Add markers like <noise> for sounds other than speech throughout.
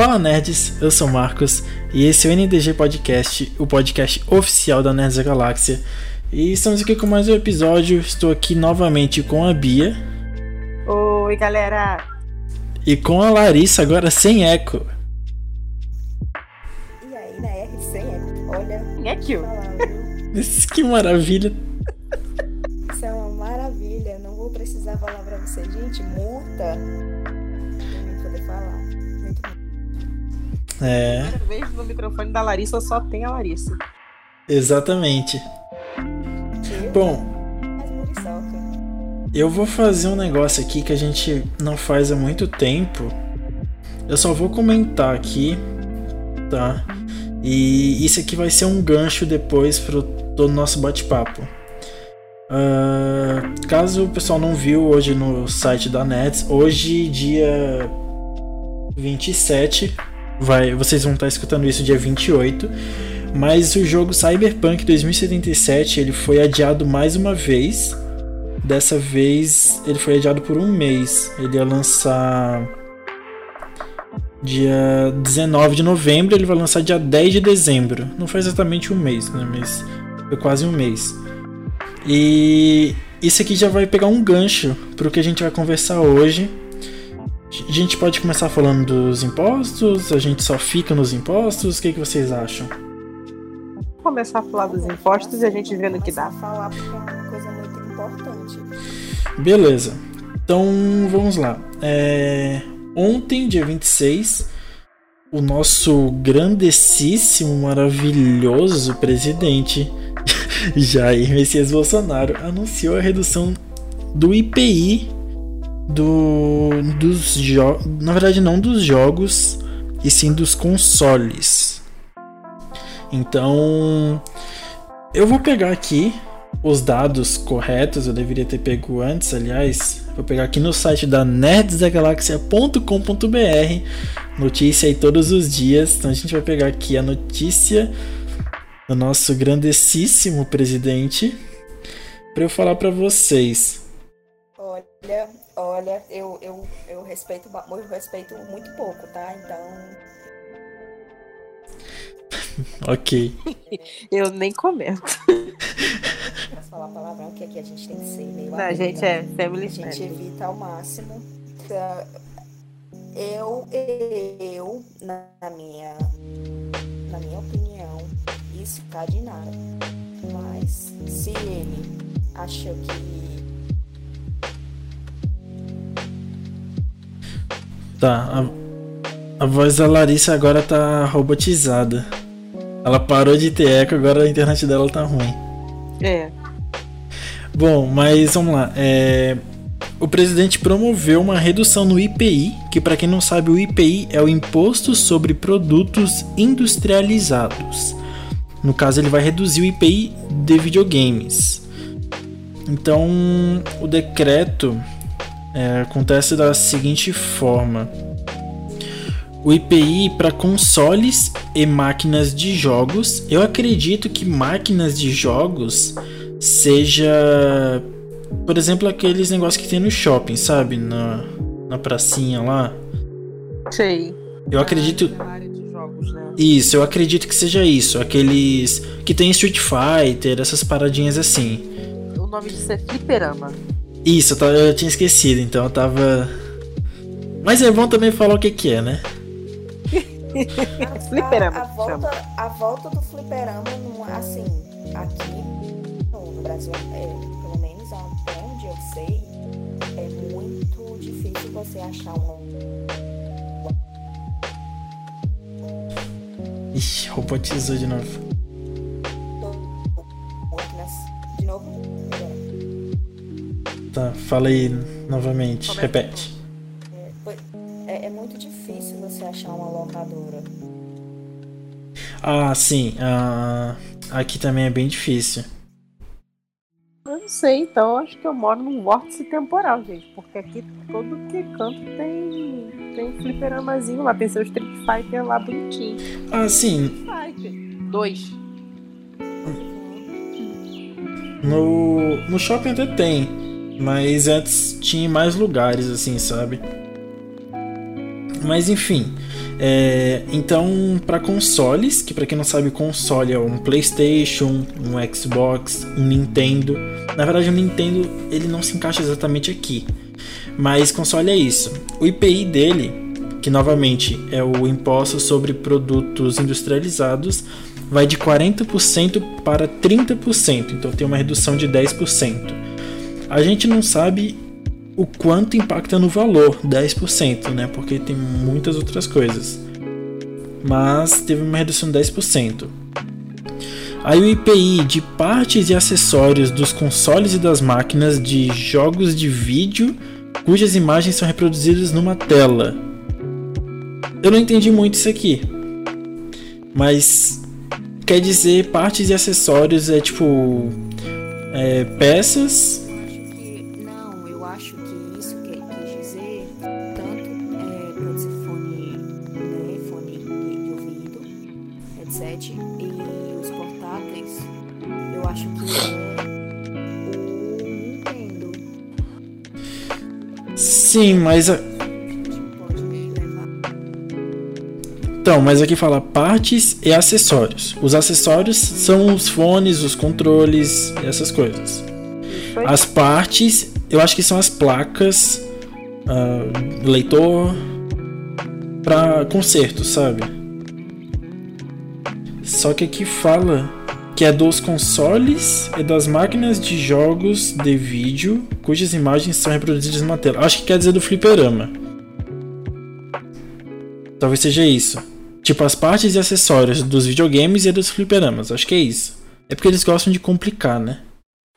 Fala Nerds, eu sou Marcos e esse é o NDG Podcast, o podcast oficial da Nerds da Galáxia. E estamos aqui com mais um episódio. Estou aqui novamente com a Bia. Oi, galera! E com a Larissa, agora sem eco. E aí, né? Sem eco. Olha. Eco. <laughs> que maravilha! Isso é uma maravilha. Não vou precisar falar pra você, gente. Multa. É, Primeira vez no microfone da Larissa só tem a Larissa. exatamente. Eu, Bom, muriçoca. eu vou fazer um negócio aqui que a gente não faz há muito tempo. Eu só vou comentar aqui, tá? E isso aqui vai ser um gancho depois pro do nosso bate-papo. Ah, caso o pessoal não viu hoje no site da Nets, hoje dia 27, vai, vocês vão estar escutando isso dia 28, mas o jogo Cyberpunk 2077 ele foi adiado mais uma vez. Dessa vez ele foi adiado por um mês. Ele ia lançar dia 19 de novembro, ele vai lançar dia 10 de dezembro. Não foi exatamente um mês, né? Mas foi quase um mês. E isso aqui já vai pegar um gancho pro que a gente vai conversar hoje. A gente pode começar falando dos impostos, a gente só fica nos impostos, o que, que vocês acham? Vou começar a falar dos impostos e a gente vê no que dá. a falar porque é uma coisa muito importante. Beleza. Então vamos lá. É, Ontem, dia 26, o nosso grandessíssimo, maravilhoso presidente <laughs> Jair Messias Bolsonaro anunciou a redução do IPI do, dos jogos. Na verdade, não dos jogos, e sim dos consoles. Então, eu vou pegar aqui os dados corretos, eu deveria ter pego antes, aliás. Vou pegar aqui no site da nerdsdagalaxia.com.br. Notícia aí todos os dias. Então a gente vai pegar aqui a notícia do nosso grandessíssimo presidente para eu falar para vocês. Olha, olha, eu, eu, eu respeito, eu respeito muito pouco, tá? Então, <laughs> Ok. <laughs> Eu nem comento. posso falar palavrão, que aqui a gente tem que ser meio Não, a gente é né? family A gente evita ao máximo. Tá, Eu, eu, na minha, na minha opinião, isso tá de nada. Mas se ele achou que Tá. A, a voz da Larissa agora tá robotizada. Ela parou de ter eco, agora a internet dela tá ruim. É. Bom, mas vamos lá. É, O presidente promoveu uma redução no IPI, que para quem não sabe, o IPI é o Imposto sobre Produtos Industrializados. No caso, ele vai reduzir o IPI de videogames. Então, o decreto é, acontece da seguinte forma: o IPI para consoles e máquinas de jogos. Eu acredito que máquinas de jogos seja, por exemplo, aqueles negócios que tem no shopping, sabe? Na, na pracinha lá. Sei. Eu acredito. Jogos, né? Isso, eu acredito que seja isso. Aqueles que tem Street Fighter, essas paradinhas assim. O nome disso é fliperama. Isso, eu, tava- eu tinha esquecido, então eu tava. Mas é bom também falar o que, que é, né? <laughs> Fliperama, A, a, volta, a volta do fliperama, não, assim, aqui no Brasil, é, pelo menos até onde eu sei, é muito difícil você achar um. Ixi, robotizou de novo. De novo? É, Tá, fala aí novamente, é? repete. é, é, é muito difícil você achar uma locadora. Ah, sim. ah, aqui também é bem difícil. Eu não sei, então acho que eu moro num vórtice temporal, gente. Porque aqui todo que canto tem, tem um fliperamazinho lá. Tem seu Street Fighter lá bonitinho. Ah, sim. Fighter. Dois. No, no shopping até tem. Mas antes tinha mais lugares, assim, sabe? Mas enfim. É, então, para consoles, que para quem não sabe, console é um PlayStation, um Xbox, um Nintendo. Na verdade, o Nintendo ele não se encaixa exatamente aqui, mas console é isso. O IPI dele, que novamente é o imposto sobre produtos industrializados, vai de 40% para 30%, então tem uma redução de 10%. A gente não sabe o quanto impacta no valor, 10%, né? Porque tem muitas outras coisas. Mas teve uma redução de 10%. Aí o IPI de partes e acessórios dos consoles e das máquinas de jogos de vídeo cujas imagens são reproduzidas numa tela. Eu não entendi muito isso aqui. Mas quer dizer partes e acessórios é tipo é, peças Sim, mas. Então, mas aqui fala partes e acessórios. Os acessórios são os fones, os controles, essas coisas. As partes, eu acho que são as placas, uh, leitor, para conserto, sabe? Só que aqui fala que é dos consoles e das máquinas de jogos de vídeo cujas imagens são reproduzidas na tela. Acho que quer dizer do fliperama. Talvez seja isso. Tipo, as partes e acessórios dos videogames e dos fliperamas. Acho que é isso. É porque eles gostam de complicar, né?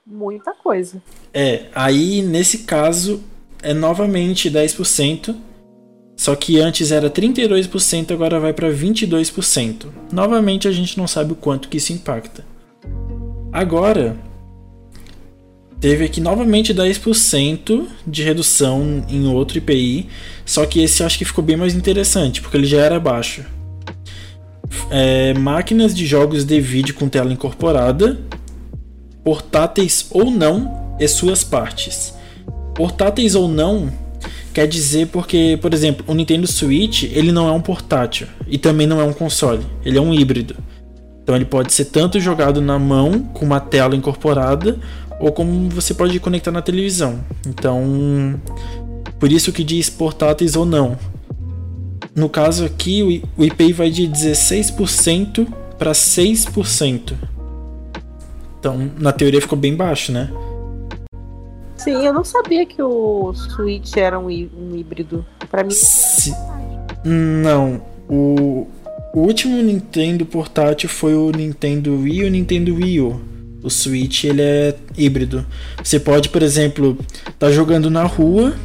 Muita coisa. É, aí nesse caso é novamente 10%. Só que antes era 32%, agora vai para 22%. Novamente a gente não sabe o quanto que isso impacta. Agora, teve aqui novamente 10% de redução em outro IPI, só que esse eu acho que ficou bem mais interessante, porque ele já era baixo. É, máquinas de jogos de vídeo com tela incorporada, portáteis ou não, e suas partes. Portáteis ou não quer dizer porque, por exemplo, o Nintendo Switch ele não é um portátil e também não é um console, ele é um híbrido. Então ele pode ser tanto jogado na mão com uma tela incorporada ou como você pode conectar na televisão. Então, por isso que diz portáteis ou não. No caso aqui, o IPI vai de 16% para 6%. Então, na teoria ficou bem baixo, né? Sim, eu não sabia que o Switch era um, híbrido. Para mim. Se... Não, o o último Nintendo portátil foi o Nintendo Wii e o Nintendo Wii U. O Switch ele é híbrido. Você pode, por exemplo, tá jogando na rua,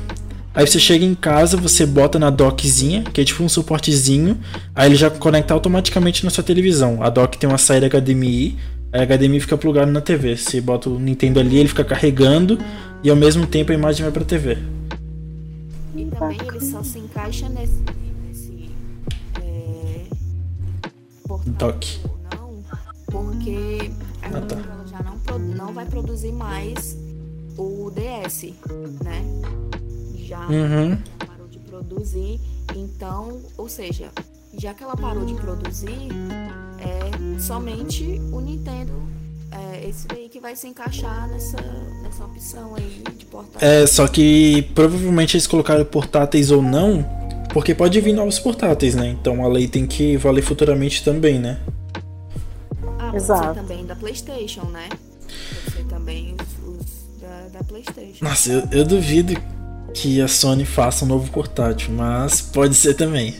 aí você chega em casa, você bota na dockzinha, que é tipo um suportezinho, aí ele já conecta automaticamente na sua televisão. A dock tem uma saída HDMI, a HDMI fica plugado na TV. Você bota o Nintendo ali, ele fica carregando e ao mesmo tempo a imagem vai pra TV. E também ele só se encaixa nesse Doc. Não, porque a ah, tá. já não, não vai produzir mais o DS, né? Já uhum. parou de produzir. Então, ou seja, já que ela parou de produzir, é somente o Nintendo é esse daí que vai se encaixar nessa, nessa opção aí de portátil. É, só que provavelmente eles colocaram portáteis ou não, porque pode vir novos portáteis, né? Então a lei tem que valer futuramente também, né? Ah, pode Exato. ser também da PlayStation, né? Pode ser também os, os da, da, PlayStation. Nossa, eu, eu duvido que a Sony faça um novo portátil, mas pode ser também.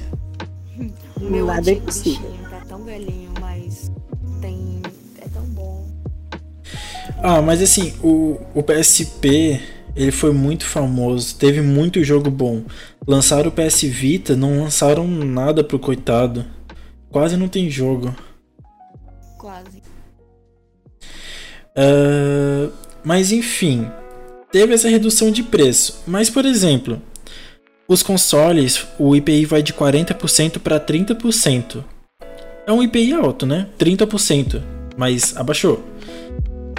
<laughs> Meu Nada é possível. Tá tão velhinho, mas tem é tão bom. Ah, mas assim, o, o PSP ele foi muito famoso, teve muito jogo bom. Lançaram o PS Vita, não lançaram nada pro coitado. Quase não tem jogo. Quase. Uh, mas enfim, teve essa redução de preço. Mas, por exemplo, os consoles, o IPI vai de 40% para 30%. É um IPI alto, né? 30%, mas abaixou.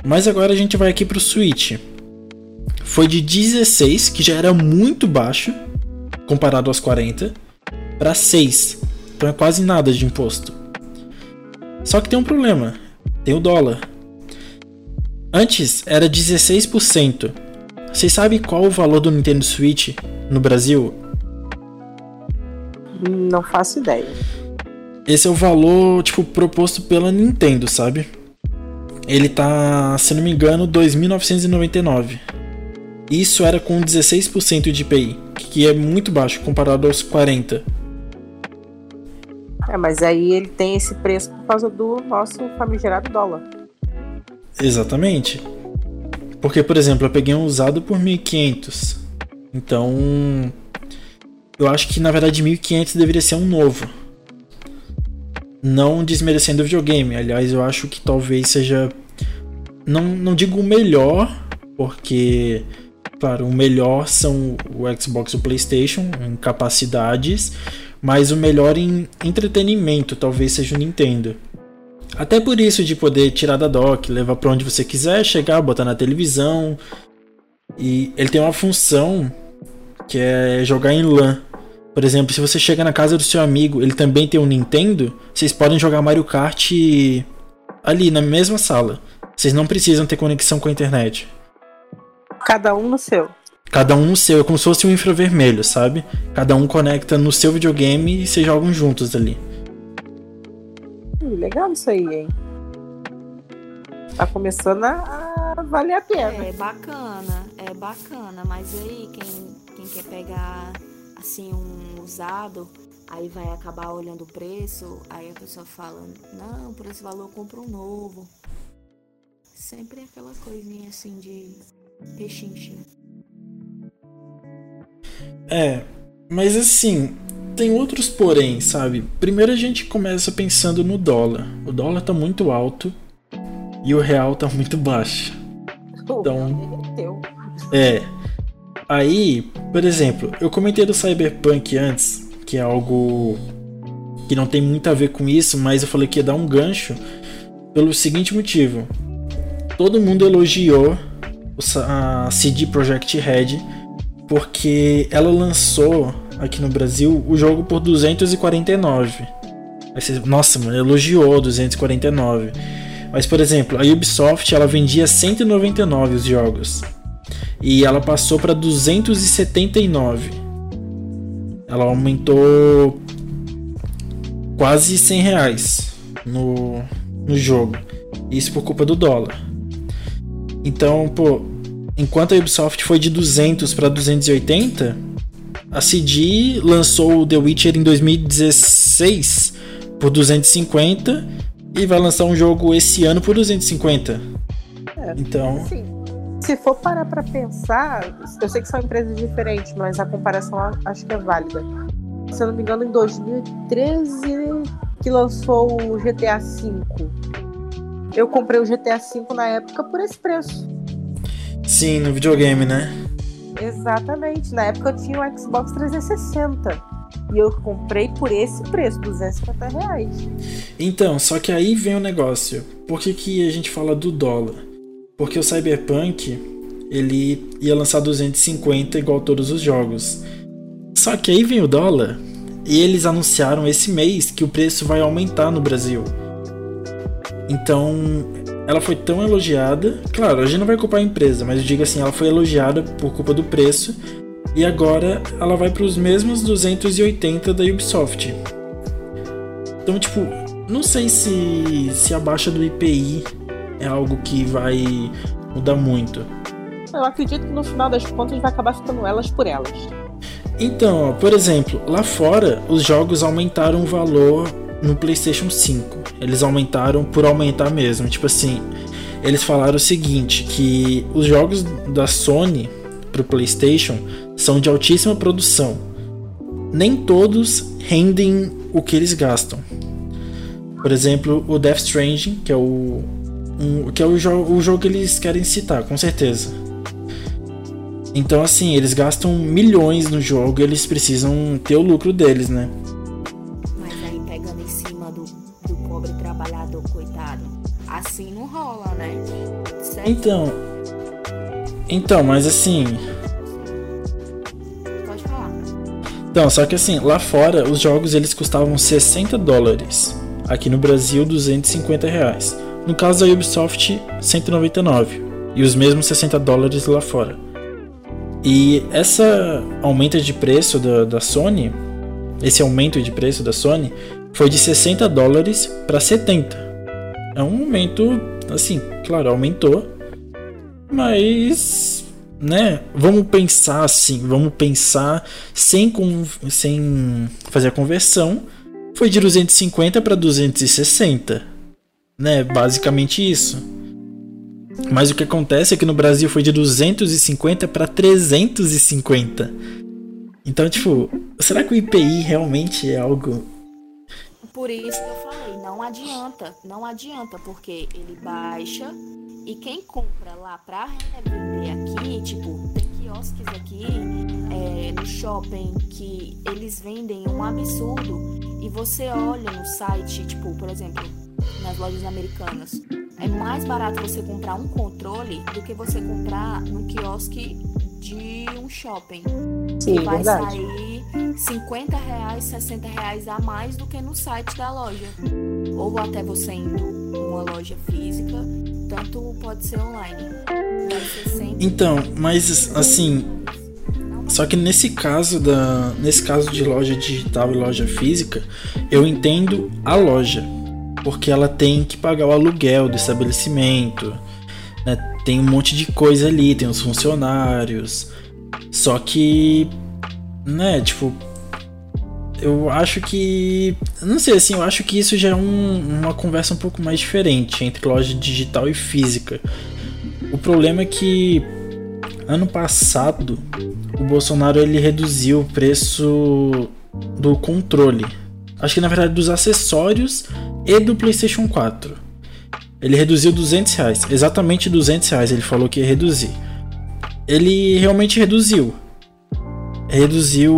Mas agora a gente vai aqui pro Switch foi de 16, que já era muito baixo, comparado aos 40, para 6, Então é quase nada de imposto. Só que tem um problema. Tem o dólar. Antes era 16%. Vocês sabem qual o valor do Nintendo Switch no Brasil? Não faço ideia. Esse é o valor, tipo, proposto pela Nintendo, sabe? Ele tá, se não me engano, 2.999. Isso era com 16% de IPI, que é muito baixo comparado aos 40. É, mas aí ele tem esse preço por causa do nosso famigerado dólar. Exatamente. Porque, por exemplo, eu peguei um usado por 1.500. Então, eu acho que na verdade 1.500 deveria ser um novo. Não desmerecendo o videogame. Aliás, eu acho que talvez seja. Não, não digo o melhor, porque, claro, o melhor são o Xbox e o PlayStation em capacidades, mas o melhor em entretenimento talvez seja o Nintendo. Até por isso de poder tirar da dock, levar para onde você quiser, chegar, botar na televisão. E ele tem uma função que é jogar em LAN. Por exemplo, se você chega na casa do seu amigo, ele também tem um Nintendo, vocês podem jogar Mario Kart ali na mesma sala. Vocês não precisam ter conexão com a internet. Cada um no seu. Cada um no seu, é como se fosse um infravermelho, sabe? Cada um conecta no seu videogame e vocês jogam juntos ali. Hum, legal isso aí, hein? Tá começando a, a valer a pena. É bacana, é bacana, mas aí quem, quem quer pegar assim um usado, aí vai acabar olhando o preço, aí a pessoa fala, não, por esse valor eu compro um novo. Sempre aquela coisinha assim de pechinche. É, mas assim, tem outros porém, sabe? Primeiro a gente começa pensando no dólar. O dólar tá muito alto e o real tá muito baixo. Então, é. Aí, por exemplo, eu comentei do Cyberpunk antes, que é algo que não tem muito a ver com isso, mas eu falei que ia dar um gancho pelo seguinte motivo. Todo mundo elogiou a CD Projekt Red porque ela lançou aqui no Brasil o jogo por 249. Nossa, mano, elogiou 249. Mas, por exemplo, a Ubisoft ela vendia 199 os jogos. E ela passou para 279. Ela aumentou quase 100 reais no, no jogo. Isso por culpa do dólar. Então, pô, enquanto a Ubisoft foi de 200 para 280, a CD lançou o The Witcher em 2016 por 250 e vai lançar um jogo esse ano por 250. É, então. Assim, se for parar pra pensar, eu sei que são empresas diferentes, mas a comparação acho que é válida. Se eu não me engano, em 2013 que lançou o GTA V. Eu comprei o GTA V na época por esse preço. Sim, no videogame, né? Exatamente. Na época eu tinha o Xbox 360. E eu comprei por esse preço, 250 reais. Então, só que aí vem o negócio. Por que, que a gente fala do dólar? Porque o Cyberpunk ele ia lançar 250 igual todos os jogos. Só que aí vem o dólar e eles anunciaram esse mês que o preço vai aumentar no Brasil. Então, ela foi tão elogiada. Claro, a gente não vai culpar a empresa, mas eu digo assim, ela foi elogiada por culpa do preço. E agora ela vai para os mesmos 280 da Ubisoft. Então, tipo, não sei se, se a baixa do IPI é algo que vai mudar muito. Eu acredito que no final das contas vai acabar ficando elas por elas. Então, ó, por exemplo, lá fora os jogos aumentaram o valor no PlayStation 5. Eles aumentaram por aumentar mesmo. Tipo assim, eles falaram o seguinte: que os jogos da Sony pro PlayStation são de altíssima produção. Nem todos rendem o que eles gastam. Por exemplo, o Death Stranding, que é o um, que é o, jo o jogo que eles querem citar, com certeza. Então, assim, eles gastam milhões no jogo e eles precisam ter o lucro deles, né? Então. Então, mas assim. Pode falar. Então, só que assim, lá fora os jogos eles custavam 60 dólares. Aqui no Brasil, 250 reais. No caso da Ubisoft, 199. E os mesmos 60 dólares lá fora. E essa aumento de preço da, da Sony, esse aumento de preço da Sony, foi de 60 dólares para 70. É um aumento, assim, claro, aumentou. Mas né? Vamos pensar assim, vamos pensar sem, com, sem fazer a conversão. Foi de 250 para 260, né? Basicamente isso. Mas o que acontece é que no Brasil foi de 250 para 350. Então, tipo, será que o IPI realmente é algo por isso que eu falei, não adianta, não adianta, porque ele baixa e quem compra lá pra revender aqui, tipo, tem quiosques aqui é, no shopping que eles vendem um absurdo e você olha no site, tipo, por exemplo, nas lojas americanas, é mais barato você comprar um controle do que você comprar no quiosque de um shopping. Sim, vai verdade. sair 50 reais, 60 reais a mais do que no site da loja. Ou até você indo numa loja física, tanto pode ser online. Então, mas assim, só que nesse caso da, nesse caso de loja digital e loja física, eu entendo a loja, porque ela tem que pagar o aluguel do estabelecimento, né? Tem um monte de coisa ali, tem os funcionários. Só que, né, tipo, eu acho que. Não sei assim, eu acho que isso já é um, uma conversa um pouco mais diferente entre loja digital e física. O problema é que ano passado o Bolsonaro ele reduziu o preço do controle. Acho que na verdade dos acessórios e do PlayStation 4. Ele reduziu 200 reais, exatamente 200 reais. Ele falou que ia reduzir. Ele realmente reduziu reduziu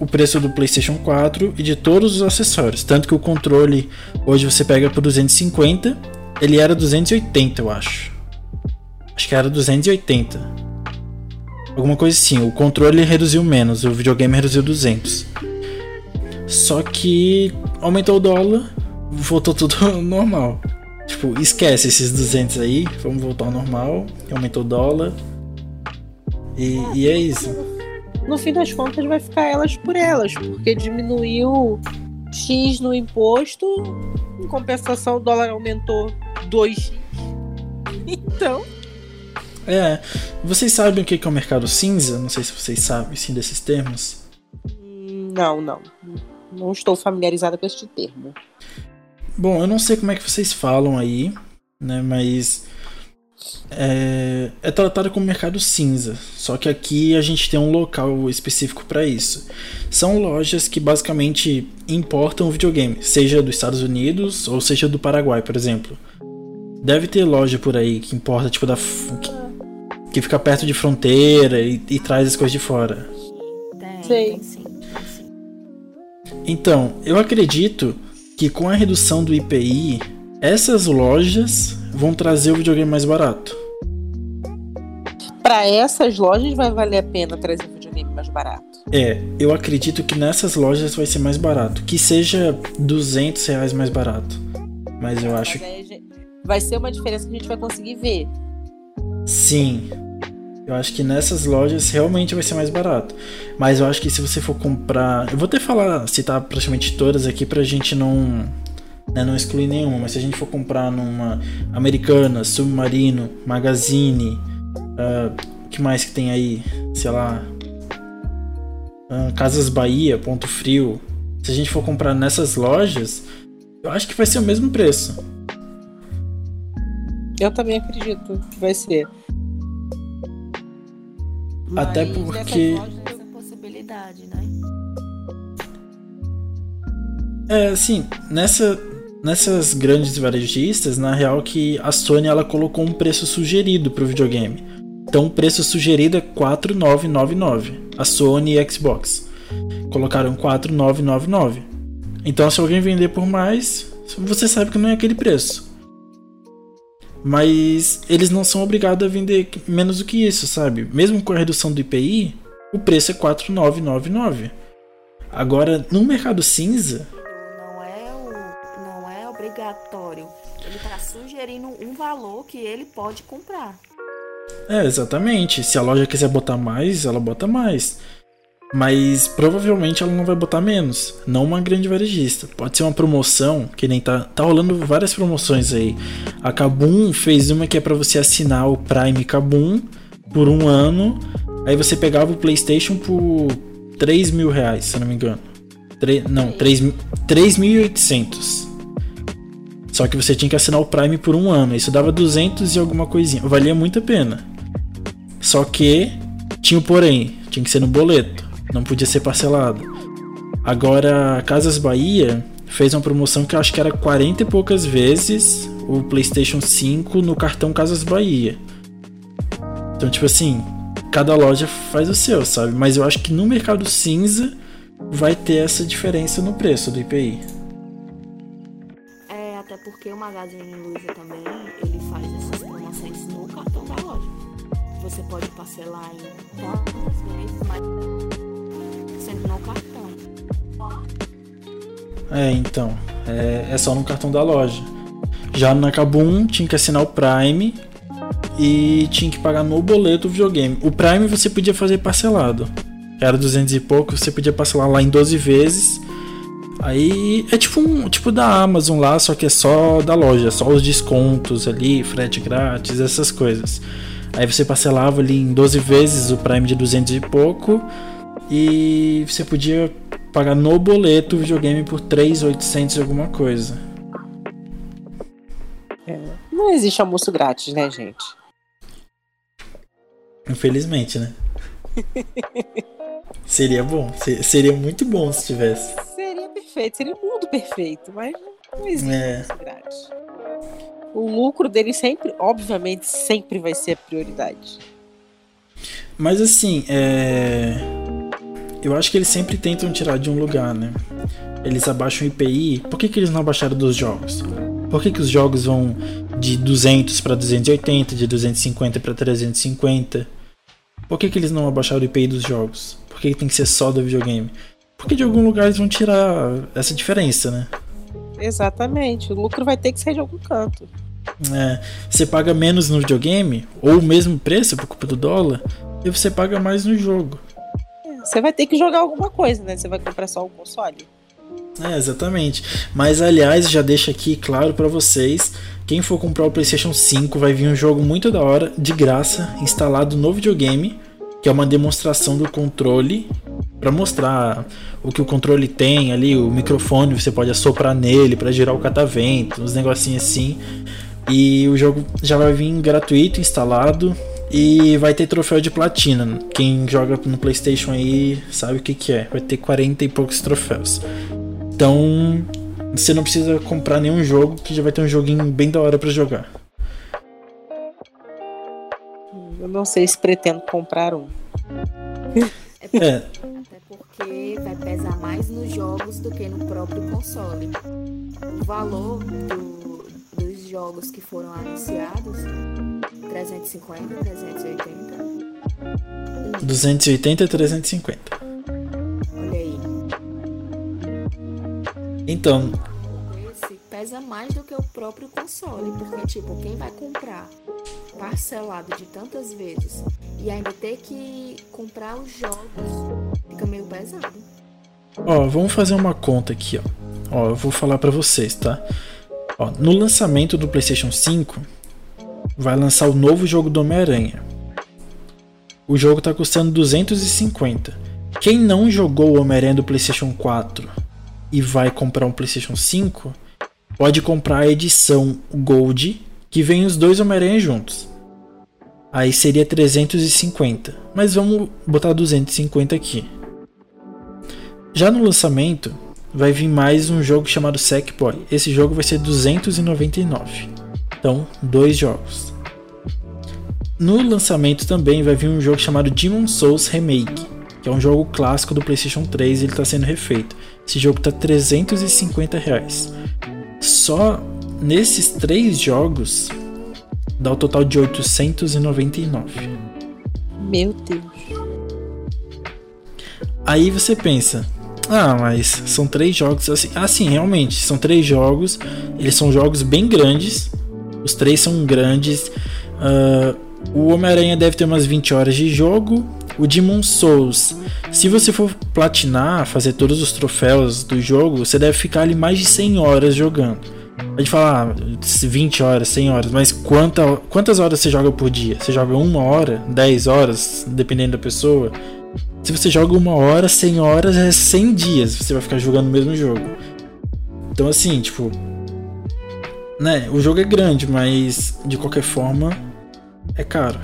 o preço do PlayStation 4 e de todos os acessórios. Tanto que o controle hoje você pega por 250, ele era 280, eu acho. Acho que era 280. Alguma coisa assim. O controle reduziu menos, o videogame reduziu 200. Só que aumentou o dólar, voltou tudo <laughs> normal. Tipo, esquece esses 200 aí, vamos voltar ao normal. Aumentou o dólar. E, e é isso no fim das contas vai ficar elas por elas, porque diminuiu X no imposto, em compensação o dólar aumentou 2x. <laughs> Então. É. Vocês sabem o que é o mercado cinza? Não sei se vocês sabem sim desses termos. Não, não. Não estou familiarizada com este termo. Bom, eu não sei como é que vocês falam aí, né? Mas é, é tratado como mercado cinza, só que aqui a gente tem um local específico para isso. São lojas que basicamente importam videogame, seja dos Estados Unidos ou seja do Paraguai, por exemplo. Deve ter loja por aí que importa, tipo, da. que, que fica perto de fronteira e, e traz as coisas de fora. Sei. Então, eu acredito que com a redução do IPI, essas lojas vão trazer o videogame mais barato. Para essas lojas vai valer a pena trazer o videogame mais barato. É, eu acredito que nessas lojas vai ser mais barato. Que seja 200 reais mais barato. Mas eu acho que. Vai ser uma diferença que a gente vai conseguir ver. Sim. Eu acho que nessas lojas realmente vai ser mais barato. Mas eu acho que se você for comprar. Eu vou até falar, citar praticamente todas aqui pra gente não né, não exclui nenhuma, mas se a gente for comprar numa Americana, Submarino, Magazine, uh, que mais que tem aí? Sei lá. Uh, Casas Bahia, Ponto Frio. Se a gente for comprar nessas lojas, eu acho que vai ser o mesmo preço. Eu também acredito que vai ser. Mas Até porque. possibilidade, né? É, sim, nessa, nessas grandes varejistas, na real que a Sony ela colocou um preço sugerido para o videogame. Então o preço sugerido é 4,999. A Sony e Xbox colocaram 4,999. Então se alguém vender por mais, você sabe que não é aquele preço. Mas eles não são obrigados a vender menos do que isso, sabe? Mesmo com a redução do IPI, o preço é 4,999. Agora, no mercado cinza. Obrigatório. Ele está sugerindo um valor que ele pode comprar. É, exatamente. Se a loja quiser botar mais, ela bota mais. Mas provavelmente ela não vai botar menos. Não uma grande varejista. Pode ser uma promoção, que nem tá. Tá rolando várias promoções aí. A Kabum fez uma que é para você assinar o Prime Kabum por um ano. Aí você pegava o PlayStation por 3 mil reais, se eu não me engano. 3, não, 3.800. Só que você tinha que assinar o Prime por um ano. Isso dava 200 e alguma coisinha. Valia muito a pena. Só que tinha o porém. Tinha que ser no boleto. Não podia ser parcelado. Agora, Casas Bahia fez uma promoção que eu acho que era 40 e poucas vezes o PlayStation 5 no cartão Casas Bahia. Então, tipo assim, cada loja faz o seu, sabe? Mas eu acho que no mercado cinza vai ter essa diferença no preço do IPI porque o Magazine Luiza também ele faz essas promoções no cartão da loja. Você pode parcelar em quantas vezes, mas sempre no cartão. É, então. É, é só no cartão da loja. Já na Kabum tinha que assinar o Prime e tinha que pagar no boleto o videogame. O Prime você podia fazer parcelado. Era 200 e pouco, você podia parcelar lá em 12 vezes Aí é tipo um tipo da Amazon lá, só que é só da loja, só os descontos ali, frete grátis, essas coisas. Aí você parcelava ali em 12 vezes o Prime de 200 e pouco e você podia pagar no boleto o videogame por 3.800 e alguma coisa. É, não existe almoço grátis, né, gente? Infelizmente, né? <laughs> seria bom, seria muito bom se tivesse perfeito, seria um mundo perfeito, mas não existe é. grátis. O lucro dele sempre, obviamente, sempre vai ser a prioridade. Mas assim, é... eu acho que eles sempre tentam tirar de um lugar, né? Eles abaixam o IPI. Por que, que eles não abaixaram dos jogos? Por que, que os jogos vão de 200 para 280, de 250 para 350? Por que, que eles não abaixaram o IPI dos jogos? Por que, que tem que ser só do videogame? Porque de algum lugar eles vão tirar essa diferença, né? Exatamente. O lucro vai ter que sair de algum canto. É, você paga menos no videogame, ou o mesmo preço por culpa do dólar, e você paga mais no jogo. Você vai ter que jogar alguma coisa, né? Você vai comprar só o console. É, exatamente. Mas aliás, já deixo aqui claro para vocês, quem for comprar o PlayStation 5 vai vir um jogo muito da hora, de graça, instalado no videogame, que é uma demonstração do controle para mostrar o que o controle tem ali, o microfone, você pode assoprar nele para girar o catavento, uns negocinhos assim. E o jogo já vai vir gratuito, instalado e vai ter troféu de platina. Quem joga no PlayStation aí sabe o que, que é. Vai ter 40 e poucos troféus. Então, você não precisa comprar nenhum jogo que já vai ter um joguinho bem da hora para jogar. Não sei se pretendo comprar um. É porque vai pesar mais nos jogos do que no próprio console. O valor do, dos jogos que foram anunciados 350, 380. 280 e 350. Olha aí. Então. Esse pesa mais do que o próprio console, porque tipo, quem vai comprar parcelado de tantas vezes e ainda ter que comprar os jogos fica meio pesado. Ó, vamos fazer uma conta aqui, ó. Ó, eu vou falar para vocês, tá? Ó, no lançamento do PlayStation 5 vai lançar o novo jogo do Homem-Aranha. O jogo tá custando 250. Quem não jogou o Homem-Aranha do PlayStation 4 e vai comprar um PlayStation 5, pode comprar a edição Gold que vem os dois Homem-Aranha juntos. Aí seria 350, mas vamos botar 250 aqui. Já no lançamento, vai vir mais um jogo chamado Sackboy. Esse jogo vai ser 299. Então, dois jogos. No lançamento também vai vir um jogo chamado Demon Souls Remake, que é um jogo clássico do PlayStation 3 e ele está sendo refeito. Esse jogo está 350 reais. Só nesses três jogos dá o total de 899. Meu Deus. Aí você pensa, Ah, mas são três jogos assim. Assim, realmente, são três jogos. Eles são jogos bem grandes. Os três são grandes. Uh, o Homem-Aranha deve ter umas 20 horas de jogo. O Demon Souls, se você for platinar, fazer todos os troféus do jogo, você deve ficar ali mais de 100 horas jogando. Pode falar 20 horas, 100 horas, mas quanta, quantas horas você joga por dia? Você joga uma hora, 10 horas, dependendo da pessoa? Se você joga uma hora, 100 horas é 100 dias, você vai ficar jogando o mesmo jogo. Então, assim, tipo. Né, o jogo é grande, mas de qualquer forma é caro.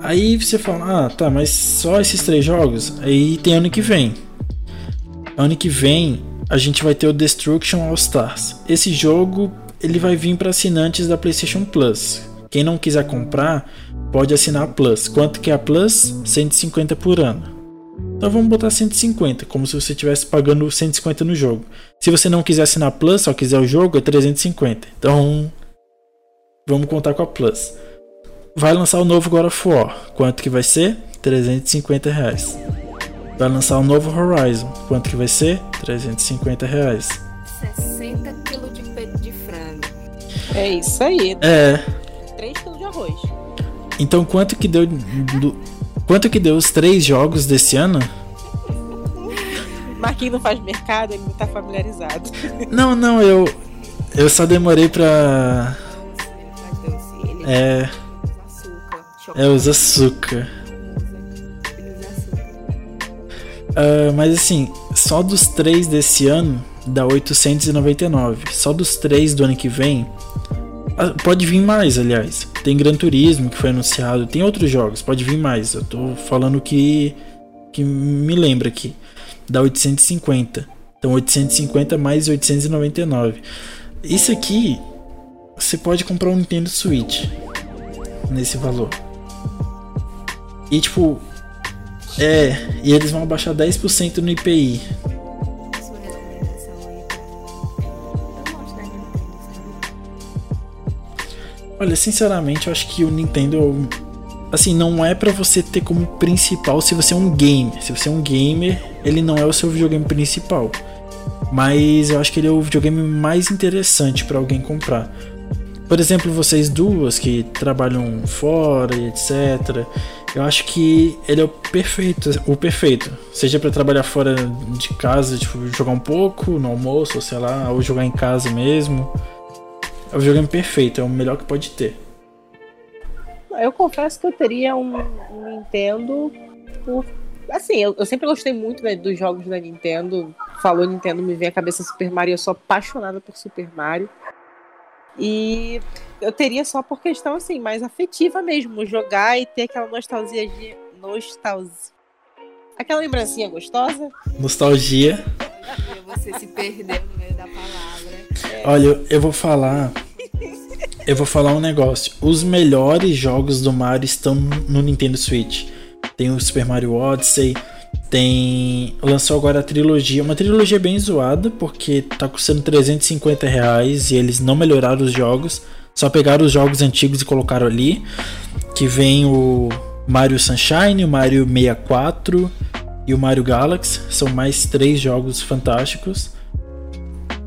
Aí você fala, ah, tá, mas só esses três jogos? Aí tem ano que vem. Ano que vem a gente vai ter o Destruction All Stars. Esse jogo ele vai vir para assinantes da PlayStation Plus. Quem não quiser comprar pode assinar a Plus. Quanto que é a Plus? 150 por ano. Então vamos botar 150, como se você estivesse pagando 150 no jogo. Se você não quiser assinar a Plus, só quiser o jogo, é 350. Então vamos contar com a Plus. Vai lançar o novo God of War. Quanto que vai ser? 350 reais. Vai lançar o novo Horizon. Quanto que vai ser? 350 reais. 60 kg de peito de frango. É isso aí. É. 3 kg de arroz. Então quanto que deu. Do, quanto que deu os três jogos desse ano? Marquinhos não faz mercado, ele não tá familiarizado. Não, não, eu. Eu só demorei pra. É. É, os açúcar. Uh, mas assim, só dos três desse ano dá 899. Só dos três do ano que vem. Uh, pode vir mais, aliás. Tem Gran Turismo que foi anunciado, tem outros jogos, pode vir mais. Eu tô falando que. que me lembra aqui. Dá 850. Então 850 mais 899. Isso aqui você pode comprar um Nintendo Switch nesse valor. E tipo, é, e eles vão abaixar 10% no IPI. Olha, sinceramente, eu acho que o Nintendo assim, não é para você ter como principal se você é um gamer. Se você é um gamer, ele não é o seu videogame principal. Mas eu acho que ele é o videogame mais interessante para alguém comprar. Por exemplo, vocês duas que trabalham fora etc. Eu acho que ele é o perfeito, o perfeito. Seja para trabalhar fora de casa, tipo, jogar um pouco no almoço, ou sei lá, ou jogar em casa mesmo. É o videogame perfeito, é o melhor que pode ter. Eu confesso que eu teria um, um Nintendo. Por... Assim, eu, eu, sempre gostei muito né, dos jogos da Nintendo. Falou Nintendo, me vem a cabeça Super Mario. Eu sou apaixonada por Super Mario. E eu teria só por questão assim, mais afetiva mesmo, jogar e ter aquela nostalgia de nostalgia. Aquela lembrancinha gostosa. Nostalgia. Você se perdeu no meio da palavra. É. Olha, eu vou falar. Eu vou falar um negócio. Os melhores jogos do Mario estão no Nintendo Switch. Tem o Super Mario Odyssey, tem. Lançou agora a trilogia. Uma trilogia bem zoada, porque tá custando 350 reais e eles não melhoraram os jogos. Só pegaram os jogos antigos e colocaram ali. Que vem o Mario Sunshine, o Mario 64 e o Mario Galaxy. São mais três jogos fantásticos.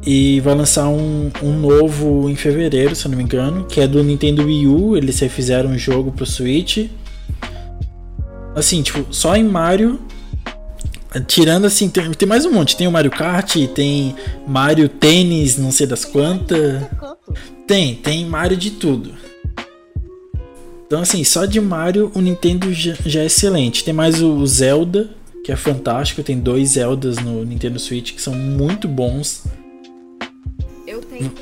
E vai lançar um, um novo em fevereiro, se eu não me engano, que é do Nintendo Wii U. Eles fizeram um jogo pro Switch. Assim, tipo, só em Mario Tirando assim, tem, tem, mais um monte. Tem o Mario Kart, tem Mario Tênis, não sei das quantas. Tem, tem Mario de tudo. Então, assim, só de Mario o Nintendo já, já é excelente. Tem mais o Zelda, que é fantástico. Tem dois Zeldas no Nintendo Switch que são muito bons. Eu tenho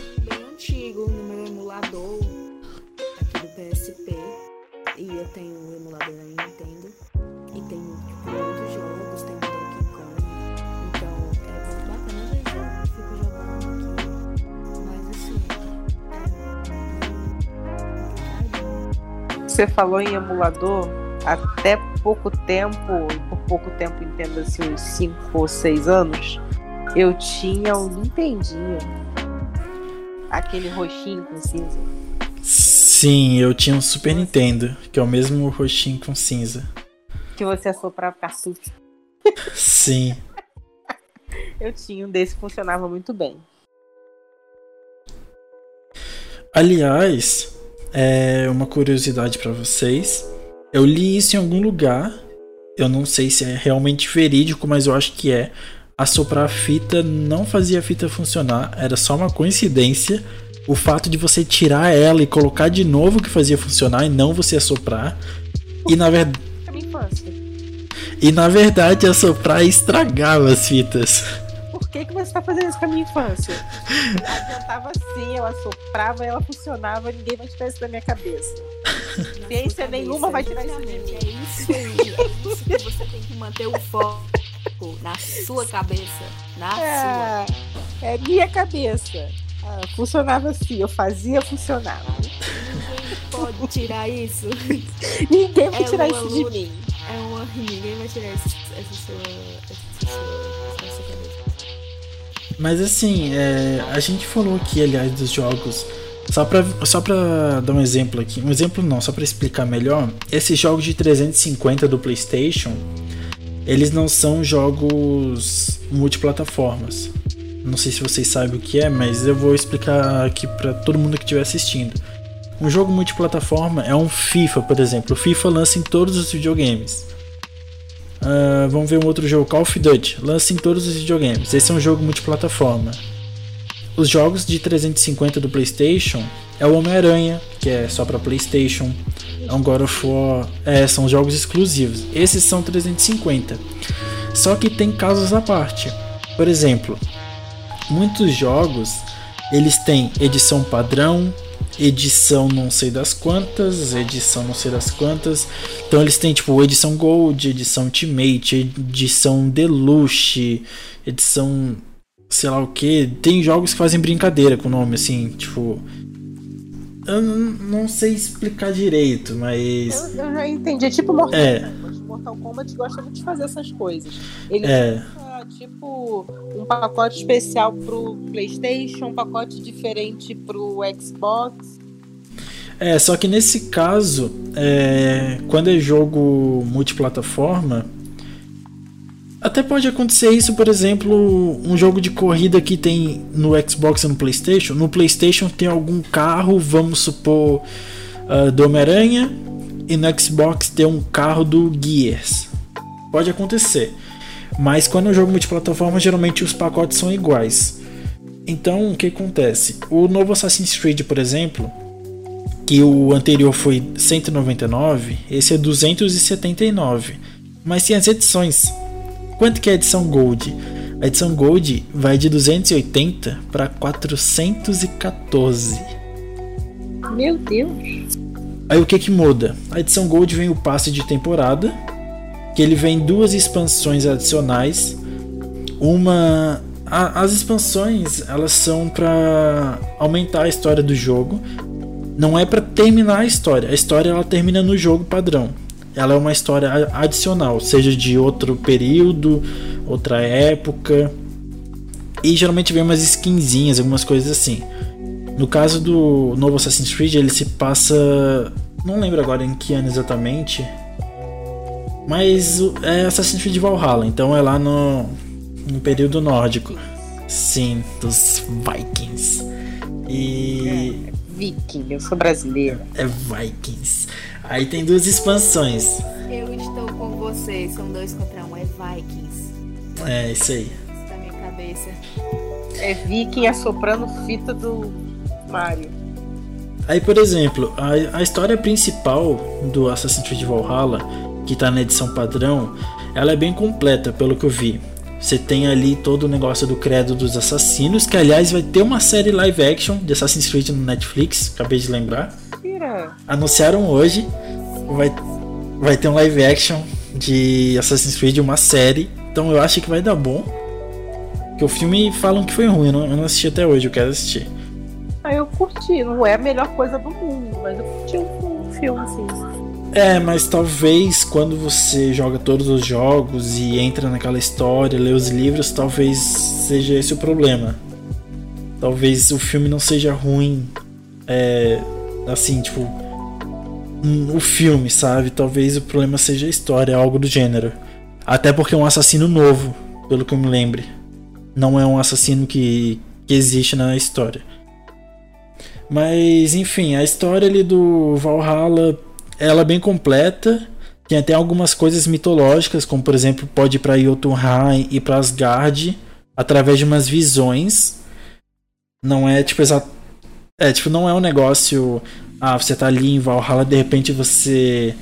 você falou em emulador, até pouco tempo, e por pouco tempo entendo assim, uns 5 ou 6 anos, eu tinha um Nintendinho. Aquele roxinho com cinza. Sim, eu tinha um Super Nintendo, que é o mesmo roxinho com cinza. Que você assoprava cartucho. Sim. <laughs> Eu tinha um desse que funcionava muito bem. Aliás, é uma curiosidade para vocês. Eu li isso em algum lugar. Eu não sei se é realmente verídico, mas eu acho que é. Assoprar a fita não fazia a fita funcionar, era só uma coincidência. O fato de você tirar ela e colocar de novo que fazia funcionar e não você assoprar. E na verdade. E na verdade assoprar estragava as fitas que, que você está fazendo isso com a minha infância? Eu adiantava assim, eu assoprava, ela funcionava, ninguém vai tirar isso da minha cabeça. <laughs> Ciência nenhuma vai tirar isso de mim. É isso aí, é isso que você tem que manter o foco na sua cabeça. Na é, sua. É minha cabeça. Ah, funcionava assim, eu fazia funcionar. Ninguém pode tirar isso. Ninguém vai é tirar isso de mim. É uma. Ninguém vai tirar essa sua. Essa sua mas assim, é, a gente falou aqui, aliás, dos jogos. Só pra, só pra dar um exemplo aqui. Um exemplo não, só pra explicar melhor. Esses jogos de 350 do PlayStation, eles não são jogos multiplataformas. Não sei se vocês sabem o que é, mas eu vou explicar aqui para todo mundo que estiver assistindo. Um jogo multiplataforma é um FIFA, por exemplo. O FIFA lança em todos os videogames. Uh, vamos ver um outro jogo, Call of Duty. Lança em todos os videogames. Esse é um jogo multiplataforma. Os jogos de 350 do PlayStation é o Homem-Aranha, que é só para PlayStation. É um God of War. É, são jogos exclusivos. Esses são 350. Só que tem casos à parte. Por exemplo, muitos jogos eles têm edição padrão, edição não sei das quantas, edição não sei das quantas. Então eles têm tipo edição Gold, edição Ultimate, edição Deluxe, edição sei lá o que. Tem jogos que fazem brincadeira com o nome assim, tipo. Eu não sei explicar direito, mas. Eu, eu já entendi. É tipo Mortal é. Kombat. Mortal Kombat gosta muito de fazer essas coisas. Ele é. Tipo um pacote especial pro PlayStation, um pacote diferente pro Xbox. É, só que nesse caso, é, quando é jogo multiplataforma, até pode acontecer isso, por exemplo, um jogo de corrida que tem no Xbox e no PlayStation. No PlayStation tem algum carro, vamos supor, uh, do Homem-Aranha, e no Xbox tem um carro do Gears. Pode acontecer. Mas quando é um jogo multiplataforma, geralmente os pacotes são iguais. Então, o que acontece? O novo Assassin's Creed, por exemplo, que o anterior foi 199, esse é 279. Mas tem as edições. Quanto que é a edição Gold? A edição Gold vai de 280 para 414. Meu Deus. Aí o que que muda? A edição Gold vem o passe de temporada, que ele vem duas expansões adicionais. Uma a, as expansões, elas são para aumentar a história do jogo, não é para terminar a história. A história ela termina no jogo padrão. Ela é uma história adicional, seja de outro período, outra época. E geralmente vem umas skinzinhas, algumas coisas assim. No caso do novo Assassin's Creed, ele se passa. Não lembro agora em que ano exatamente. Mas é Assassin's Creed Valhalla, então é lá no, no período nórdico. Sim, dos Vikings. E. É. Viking, eu sou brasileira. É Vikings. Aí tem duas expansões. Eu estou com você, são dois contra um, é Vikings. É, isso aí. Isso da minha cabeça. É Viking assoprando fita do Mario. Aí, por exemplo, a, a história principal do Assassin's Creed Valhalla, que tá na edição padrão, ela é bem completa, pelo que eu vi. Você tem ali todo o negócio do credo dos assassinos, que aliás vai ter uma série live action de Assassin's Creed no Netflix, acabei de lembrar. Anunciaram hoje, vai, vai ter um live action de Assassin's Creed, uma série. Então eu acho que vai dar bom. Que o filme falam que foi ruim, eu não, eu não assisti até hoje, eu quero assistir. Ah, eu curti, não é a melhor coisa do mundo, mas eu curti um, um filme assim. É, mas talvez quando você joga todos os jogos e entra naquela história, lê os livros, talvez seja esse o problema. Talvez o filme não seja ruim, é, assim, tipo, o filme, sabe? Talvez o problema seja a história, algo do gênero. Até porque é um assassino novo, pelo que eu me lembre. não é um assassino que, que existe na história. Mas enfim, a história ali do Valhalla, ela é bem completa. Tem até algumas coisas mitológicas, como por exemplo, pode ir para Jotunheim e para Asgard através de umas visões. Não é tipo exato. É, tipo, não é um negócio. Ah, você tá ali em Valhalla, de repente você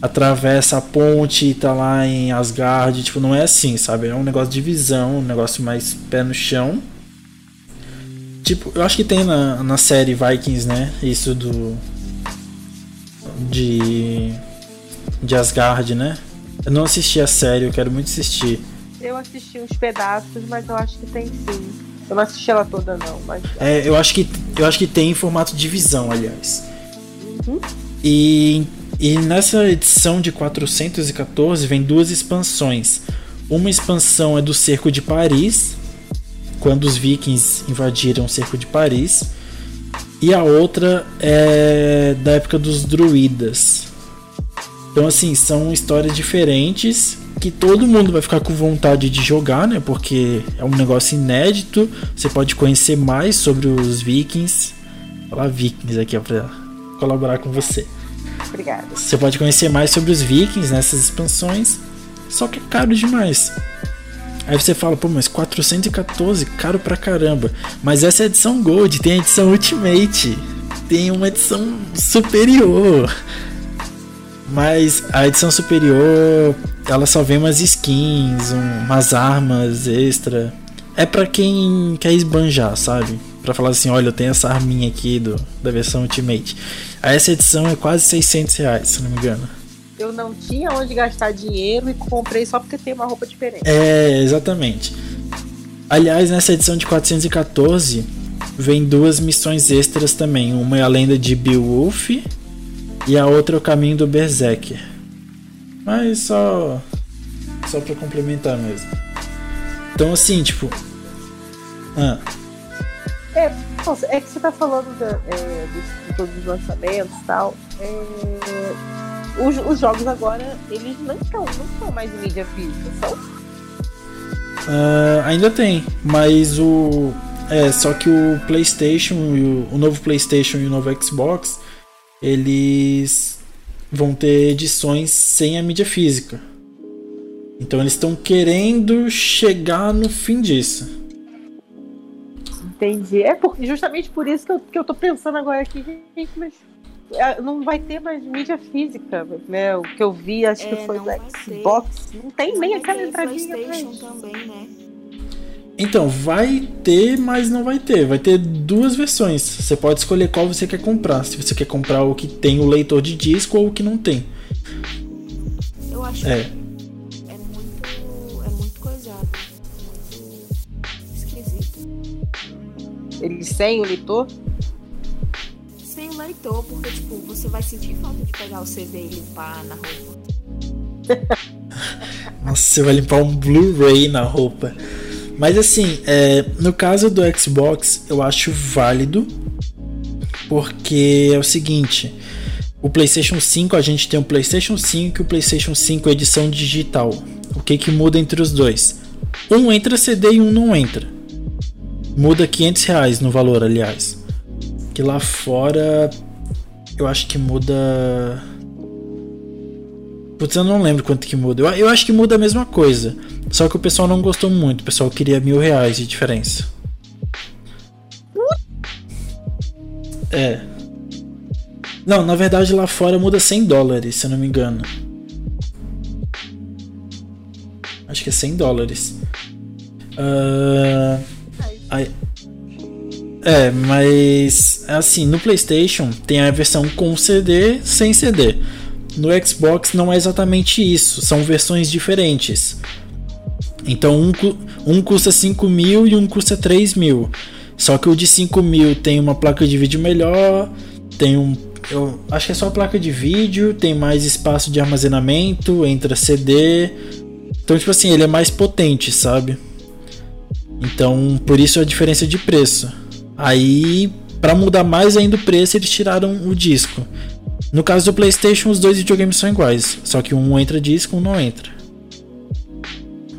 atravessa a ponte e tá lá em Asgard. Tipo, não é assim, sabe? É um negócio de visão, um negócio mais pé no chão. Tipo, eu acho que tem na, na série Vikings, né? Isso do. De. De Asgard, né? Eu não assisti a série, eu quero muito assistir. Eu assisti uns pedaços, mas eu acho que tem sim. Eu não assisti ela toda não, mas. É, eu acho que eu acho que tem em formato de visão, aliás. Uhum. E, e nessa edição de 414 vem duas expansões. Uma expansão é do Cerco de Paris, quando os vikings invadiram o cerco de Paris. E a outra é da época dos druidas. Então, assim, são histórias diferentes que todo mundo vai ficar com vontade de jogar, né? Porque é um negócio inédito. Você pode conhecer mais sobre os vikings. Falar vikings aqui para colaborar com você. Obrigada. Você pode conhecer mais sobre os vikings nessas expansões. Só que é caro demais. Aí você fala, pô, mas 414, caro pra caramba. Mas essa é a edição Gold, tem a edição Ultimate, tem uma edição superior. Mas a edição superior, ela só vem umas skins, umas armas extra. É pra quem quer esbanjar, sabe? Pra falar assim, olha, eu tenho essa arminha aqui do, da versão Ultimate. Aí essa edição é quase 600 reais, se não me engano eu não tinha onde gastar dinheiro e comprei só porque tem uma roupa diferente. É, exatamente. Aliás, nessa edição de 414 vem duas missões extras também. Uma é a lenda de Beowulf e a outra é o caminho do Berserker. Mas só só para complementar mesmo. Então assim, tipo, ah. É, é que você tá falando da, é, de, de, todos os lançamentos e tal. É, os, os jogos agora, eles não estão não estão mais em mídia física, são? Uh, ainda tem, mas o. É, só que o PlayStation o, o novo PlayStation e o novo Xbox, eles vão ter edições sem a mídia física. Então eles estão querendo chegar no fim disso. Entendi. É por, justamente por isso que eu, que eu tô pensando agora aqui, gente, mas não vai ter mais mídia física, né? O que eu vi, acho é, que foi do Xbox. Ter. Não tem nem aquela entradinha. PlayStation também, né? Então, vai ter, mas não vai ter. Vai ter duas versões. Você pode escolher qual você quer comprar. Se você quer comprar o que tem o leitor de disco ou o que não tem. Eu acho é. que é muito, é muito coisado. Muito esquisito. Ele sem o leitor? Leitor, porque, tipo, você vai sentir falta de pegar o CD e limpar na roupa. <laughs> Nossa, você vai limpar um Blu-ray na roupa. Mas assim, é, no caso do Xbox, eu acho válido. Porque é o seguinte: o PlayStation 5, a gente tem o PlayStation 5 e o PlayStation 5 edição digital. O que, que muda entre os dois? Um entra CD e um não entra. Muda 500 reais no valor, aliás. Que lá fora eu acho que muda. Putz, eu não lembro quanto que muda. Eu, eu acho que muda a mesma coisa. Só que o pessoal não gostou muito. O pessoal queria mil reais de diferença. É. Não, na verdade lá fora muda 100 dólares, se eu não me engano. Acho que é 100 dólares. Uh, aí, é, mas assim, no PlayStation tem a versão com CD, sem CD. No Xbox não é exatamente isso, são versões diferentes. Então um, um custa 5 mil e um custa 3 mil. Só que o de 5 mil tem uma placa de vídeo melhor, tem um. Eu acho que é só a placa de vídeo, tem mais espaço de armazenamento, entra CD. Então, tipo assim, ele é mais potente, sabe? Então, por isso a diferença de preço. Aí, para mudar mais ainda o preço, eles tiraram o disco. No caso do PlayStation, os dois videogames são iguais, só que um entra disco, um não entra.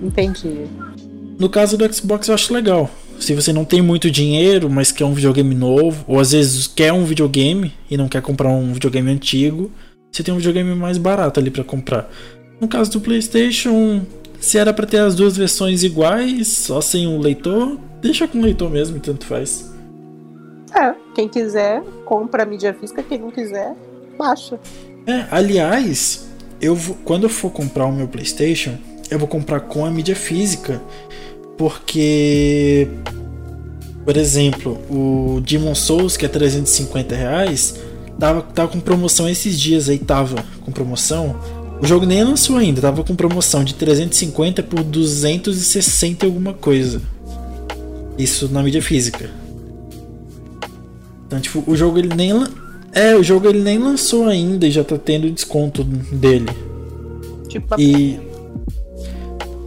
Entendi. No caso do Xbox eu acho legal. Se você não tem muito dinheiro, mas quer um videogame novo, ou às vezes quer um videogame e não quer comprar um videogame antigo, você tem um videogame mais barato ali para comprar. No caso do PlayStation, se era para ter as duas versões iguais, só sem um leitor, deixa com o leitor mesmo, tanto faz. É, quem quiser, compra a mídia física, quem não quiser, baixa. É, aliás, eu vou, quando eu for comprar o meu PlayStation, eu vou comprar com a mídia física, porque, por exemplo, o Demon Souls, que é 350 reais, tava, tava com promoção esses dias aí, tava com promoção. O jogo nem lançou ainda, tava com promoção de 350 por 260 e alguma coisa. Isso na mídia física. Então, tipo, o jogo ele nem é, o jogo ele nem lançou ainda e já tá tendo desconto dele. Tipo, e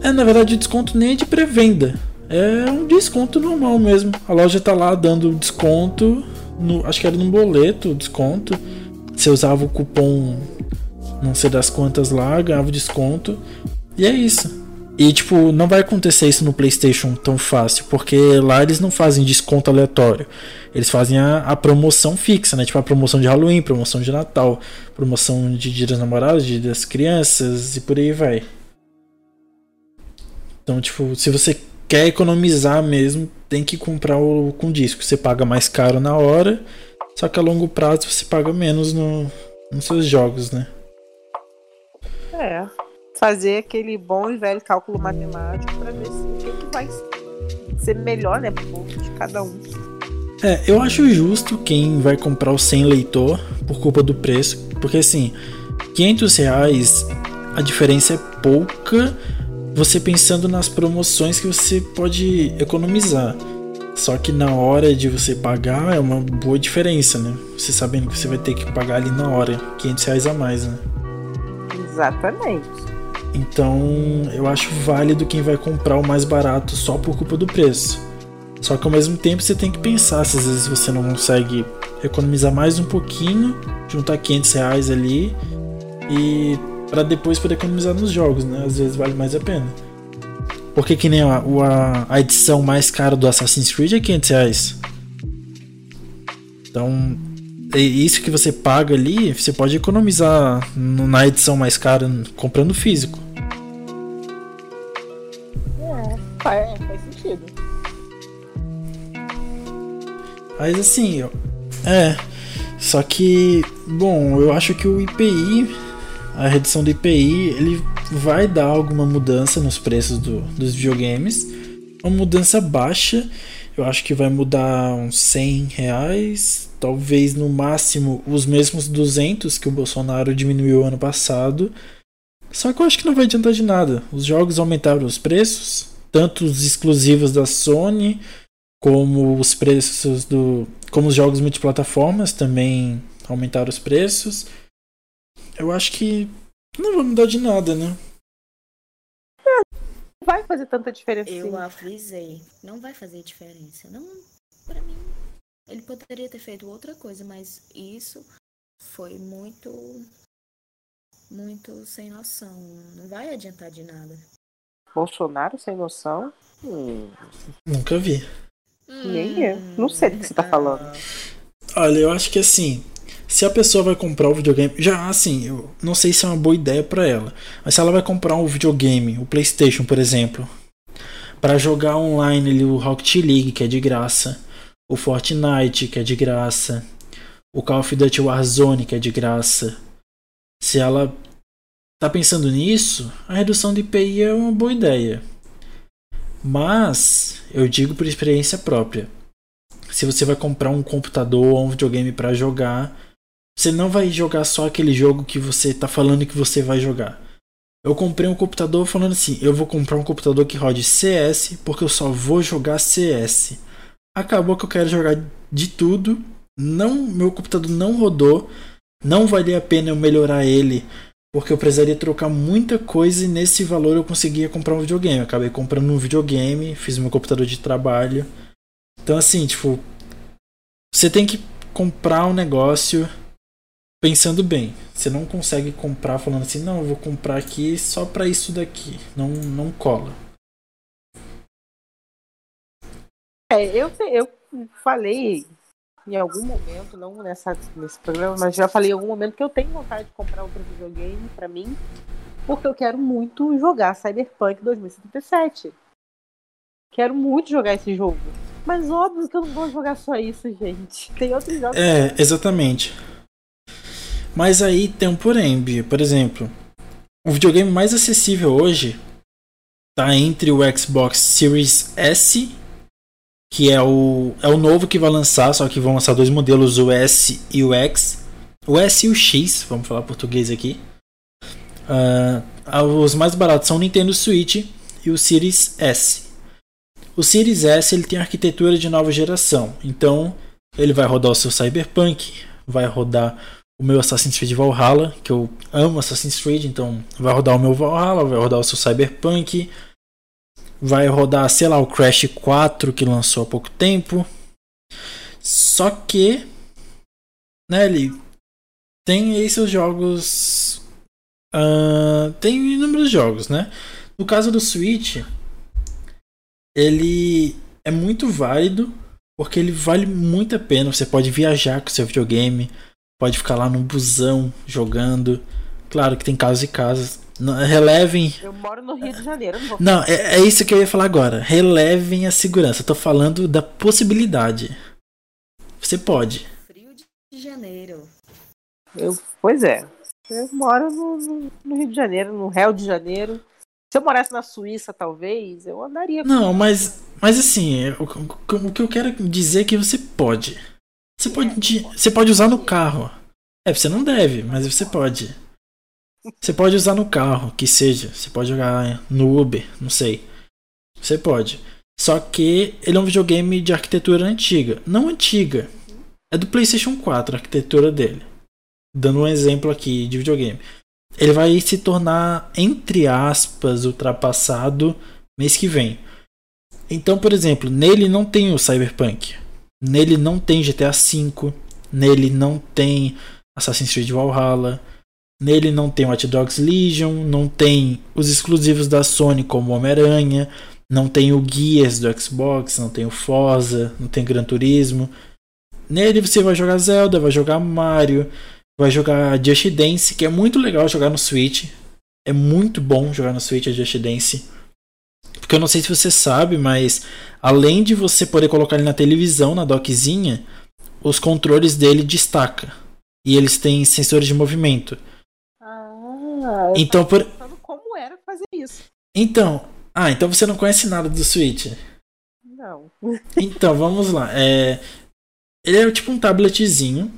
é, na verdade, o desconto nem é de pré-venda. É um desconto normal mesmo. A loja tá lá dando desconto. No, acho que era no boleto desconto. Você usava o cupom não sei das quantas lá, ganhava desconto. E é isso. E tipo, não vai acontecer isso no PlayStation tão fácil, porque lá eles não fazem desconto aleatório. Eles fazem a, a promoção fixa, né? Tipo a promoção de Halloween, promoção de Natal, promoção de Dia das Namoradas, Dia das Crianças e por aí vai. Então, tipo, se você quer economizar mesmo, tem que comprar o com disco. Você paga mais caro na hora, só que a longo prazo você paga menos no, nos seus jogos, né? É fazer aquele bom e velho cálculo matemático para ver se o que, que vai ser melhor, né, pro bolso de cada um. É, eu acho justo quem vai comprar o sem leitor por culpa do preço, porque assim, 500 reais a diferença é pouca, você pensando nas promoções que você pode economizar. Só que na hora de você pagar é uma boa diferença, né? Você sabendo que você vai ter que pagar ali na hora, 500 reais a mais, né? Exatamente. Então eu acho válido quem vai comprar o mais barato só por culpa do preço. Só que ao mesmo tempo você tem que pensar se às vezes você não consegue economizar mais um pouquinho, juntar 500 reais ali e para depois poder economizar nos jogos, né? Às vezes vale mais a pena. Porque que nem a, a, edição mais cara do Assassin's Creed é 500 reais. Então, é isso que você paga ali, você pode economizar na edição mais cara comprando físico. Mas assim, é. Só que, bom, eu acho que o IPI, a redução do IPI, ele vai dar alguma mudança nos preços do, dos videogames. Uma mudança baixa, eu acho que vai mudar uns 100 reais, talvez no máximo os mesmos 200 que o Bolsonaro diminuiu ano passado. Só que eu acho que não vai adiantar de nada. Os jogos aumentaram os preços, tanto os exclusivos da Sony, como os preços do. como os jogos multiplataformas também aumentaram os preços. Eu acho que não vai mudar de nada, né? Não vai fazer tanta diferença. Eu avisei. Não vai fazer diferença. Não, para mim. Ele poderia ter feito outra coisa, mas isso foi muito. Muito sem noção. Não vai adiantar de nada. Bolsonaro sem noção? Hum. Nunca vi. Nem eu. Não sei do que você tá falando. Olha, eu acho que assim, se a pessoa vai comprar o videogame, já assim, eu não sei se é uma boa ideia para ela, mas se ela vai comprar um videogame, o PlayStation, por exemplo, para jogar online ali o Rocket League, que é de graça, o Fortnite, que é de graça, o Call of Duty Warzone, que é de graça. Se ela tá pensando nisso, a redução de IPI é uma boa ideia. Mas eu digo por experiência própria. Se você vai comprar um computador ou um videogame para jogar, você não vai jogar só aquele jogo que você tá falando que você vai jogar. Eu comprei um computador falando assim: eu vou comprar um computador que rode CS porque eu só vou jogar CS. Acabou que eu quero jogar de tudo. Não, meu computador não rodou. Não valia a pena eu melhorar ele porque eu precisaria trocar muita coisa e nesse valor eu conseguia comprar um videogame. Eu acabei comprando um videogame, fiz meu computador de trabalho. Então assim, tipo, você tem que comprar um negócio pensando bem. Você não consegue comprar falando assim, não, eu vou comprar aqui só para isso daqui. Não, não cola. É, eu, eu falei em algum momento, não nessa, nesse programa, mas já falei em algum momento que eu tenho vontade de comprar outro videogame para mim, porque eu quero muito jogar Cyberpunk 2077. Quero muito jogar esse jogo. Mas óbvio que eu não vou jogar só isso, gente. Tem outros jogos. É, exatamente. Mas aí tem um porém, Bia. Por exemplo, o videogame mais acessível hoje tá entre o Xbox Series S, que é o, é o novo que vai lançar, só que vão lançar dois modelos, o S e o X. O S e o X, vamos falar português aqui. Uh, os mais baratos são o Nintendo Switch e o Series S. O Series S ele tem arquitetura de nova geração, então ele vai rodar o seu Cyberpunk, vai rodar o meu Assassin's Creed Valhalla, que eu amo Assassin's Creed, então vai rodar o meu Valhalla, vai rodar o seu Cyberpunk, vai rodar, sei lá, o Crash 4 que lançou há pouco tempo. Só que, né, ele tem esses jogos. Uh, tem inúmeros jogos, né? No caso do Switch, ele é muito válido porque ele vale muito a pena. Você pode viajar com seu videogame, pode ficar lá num busão jogando. Claro que tem casos e casos. Relevem. Eu moro no Rio de Janeiro, não vou. Não, é, é isso que eu ia falar agora. Relevem a segurança. Eu tô falando da possibilidade. Você pode. Frio de janeiro. Eu, pois é. Eu moro no, no, no Rio de Janeiro, no Rio de Janeiro. Se eu morasse na Suíça, talvez, eu andaria. Não, mas, mas assim, o, o, o que eu quero dizer é que você pode. Você pode, você pode usar no carro. É, você não deve, mas você pode. Você pode usar no carro, que seja. Você pode jogar no Uber, não sei. Você pode. Só que ele é um videogame de arquitetura antiga. Não antiga. É do PlayStation 4 a arquitetura dele. Dando um exemplo aqui de videogame. Ele vai se tornar, entre aspas, ultrapassado mês que vem. Então, por exemplo, nele não tem o Cyberpunk. Nele não tem GTA V, nele não tem Assassin's Creed Valhalla, nele não tem Watch Dogs Legion, não tem os exclusivos da Sony como Homem-Aranha, não tem o Gears do Xbox, não tem o Forza, não tem Gran Turismo. Nele você vai jogar Zelda, vai jogar Mario, vai jogar Just Dance, que é muito legal jogar no Switch. É muito bom jogar no Switch a Just Dance. Porque eu não sei se você sabe, mas além de você poder colocar ele na televisão, na dockzinha, os controles dele destaca. E eles têm sensores de movimento. Ah, então por como era fazer isso. Então, ah, então você não conhece nada do Switch? Não. então, vamos lá. É... Ele é tipo um tabletzinho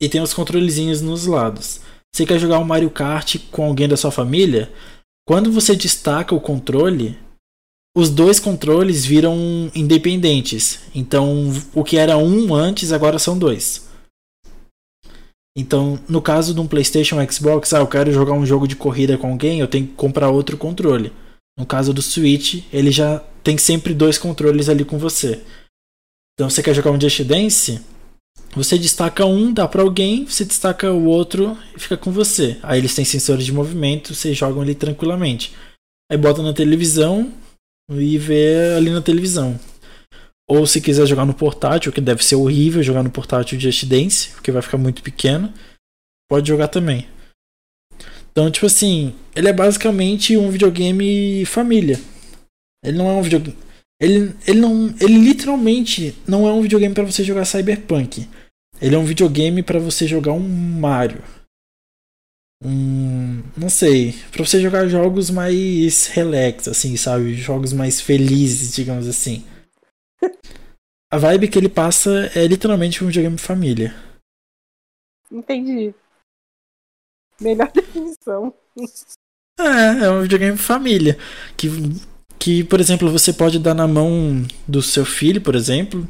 e tem os controlezinhos nos lados. Você quer jogar um Mario Kart com alguém da sua família? Quando você destaca o controle, os dois controles viram independentes. Então, o que era um antes agora são dois. Então, no caso de um PlayStation Xbox, ah, eu quero jogar um jogo de corrida com alguém, eu tenho que comprar outro controle. No caso do Switch, ele já tem sempre dois controles ali com você. Então, você quer jogar um Just Dance? Você destaca um, dá para alguém, você destaca o outro e fica com você. Aí eles têm sensores de movimento, vocês jogam ali tranquilamente. Aí bota na televisão e vê ali na televisão. Ou se quiser jogar no portátil, que deve ser horrível jogar no portátil Just Dance, porque vai ficar muito pequeno, pode jogar também. Então, tipo assim, ele é basicamente um videogame família. Ele não é um videogame. Ele, ele não. Ele literalmente não é um videogame para você jogar Cyberpunk. Ele é um videogame para você jogar um Mario. Um, não sei, para você jogar jogos mais relax, assim, sabe? Jogos mais felizes, digamos assim. A vibe que ele passa é literalmente um videogame família. Entendi. Melhor <laughs> definição. É, é um videogame família. Que, que, por exemplo, você pode dar na mão do seu filho, por exemplo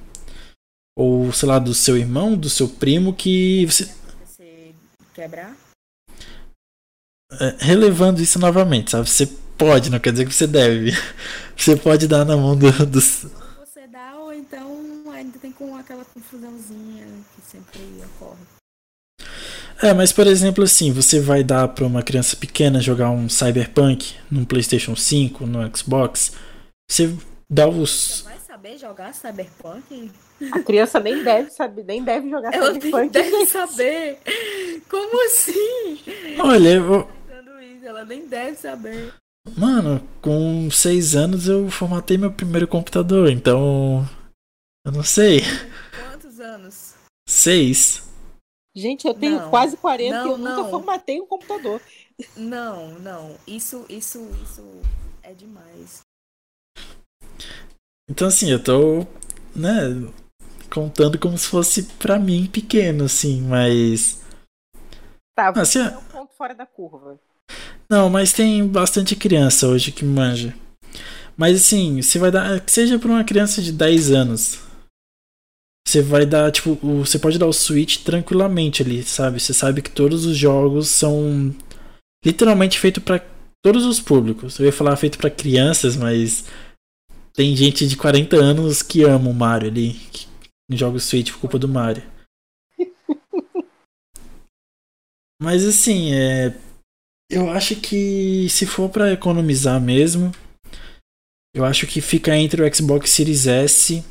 ou sei lá, do seu irmão, do seu primo que você. Você quebrar? É, relevando isso novamente, sabe? Você pode, não quer dizer que você deve. <laughs> Você pode dar na mão do. do... Você dá, ou então ainda tem com aquela confusãozinha que sempre ocorre. É, mas por exemplo, assim, você vai dar para uma criança pequena jogar um Cyberpunk num PlayStation 5, no Xbox, você dá os saber jogar Cyberpunk? A criança nem deve saber, nem deve jogar Ela Cyberpunk. deve <laughs> saber. Como assim? Olha, eu- Ela nem deve saber. mano, com seis anos eu formatei meu primeiro computador, então. Eu não sei. Seis. Gente, eu tenho Não. quase 40 e Não, eu nunca não. formatei um computador. Não, não. Isso, isso, isso é demais. Então assim, eu tô, né, contando como se fosse pra mim pequeno, assim, mas. Tá, você se- é um ponto fora da curva. Não, mas tem bastante criança hoje que manja. Mas assim, você vai dar. Que seja pra uma criança de 10 anos. Você vai dar, tipo, o- você pode dar o Switch tranquilamente ali, sabe? Você sabe que todos os jogos são literalmente feitos pra todos os públicos. Eu ia falar feito pra crianças, mas tem gente de 40 anos que ama o Mario ali, que joga o Switch por culpa do Mario. <laughs> Mas assim, é. Eu acho que se for pra economizar mesmo, eu acho que fica entre o Xbox Series S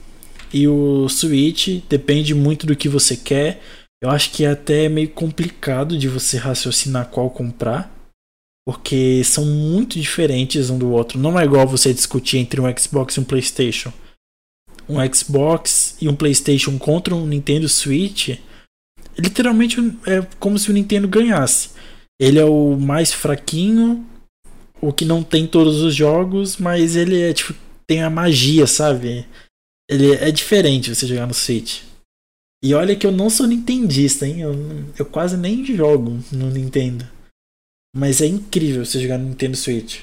e o Switch, depende muito do que você quer. Eu acho que é até meio complicado de você raciocinar qual comprar, porque são muito diferentes um do outro. Não é igual você discutir entre um Xbox e um PlayStation. Um Xbox e um PlayStation contra um Nintendo Switch, literalmente é como se o Nintendo ganhasse. Ele é o mais fraquinho, o que não tem todos os jogos, mas ele é tipo tem a magia, sabe? Ele é diferente você jogar no Switch. E olha que eu não sou nintendista, hein? Eu, eu quase nem jogo no Nintendo. Mas é incrível você jogar no Nintendo Switch.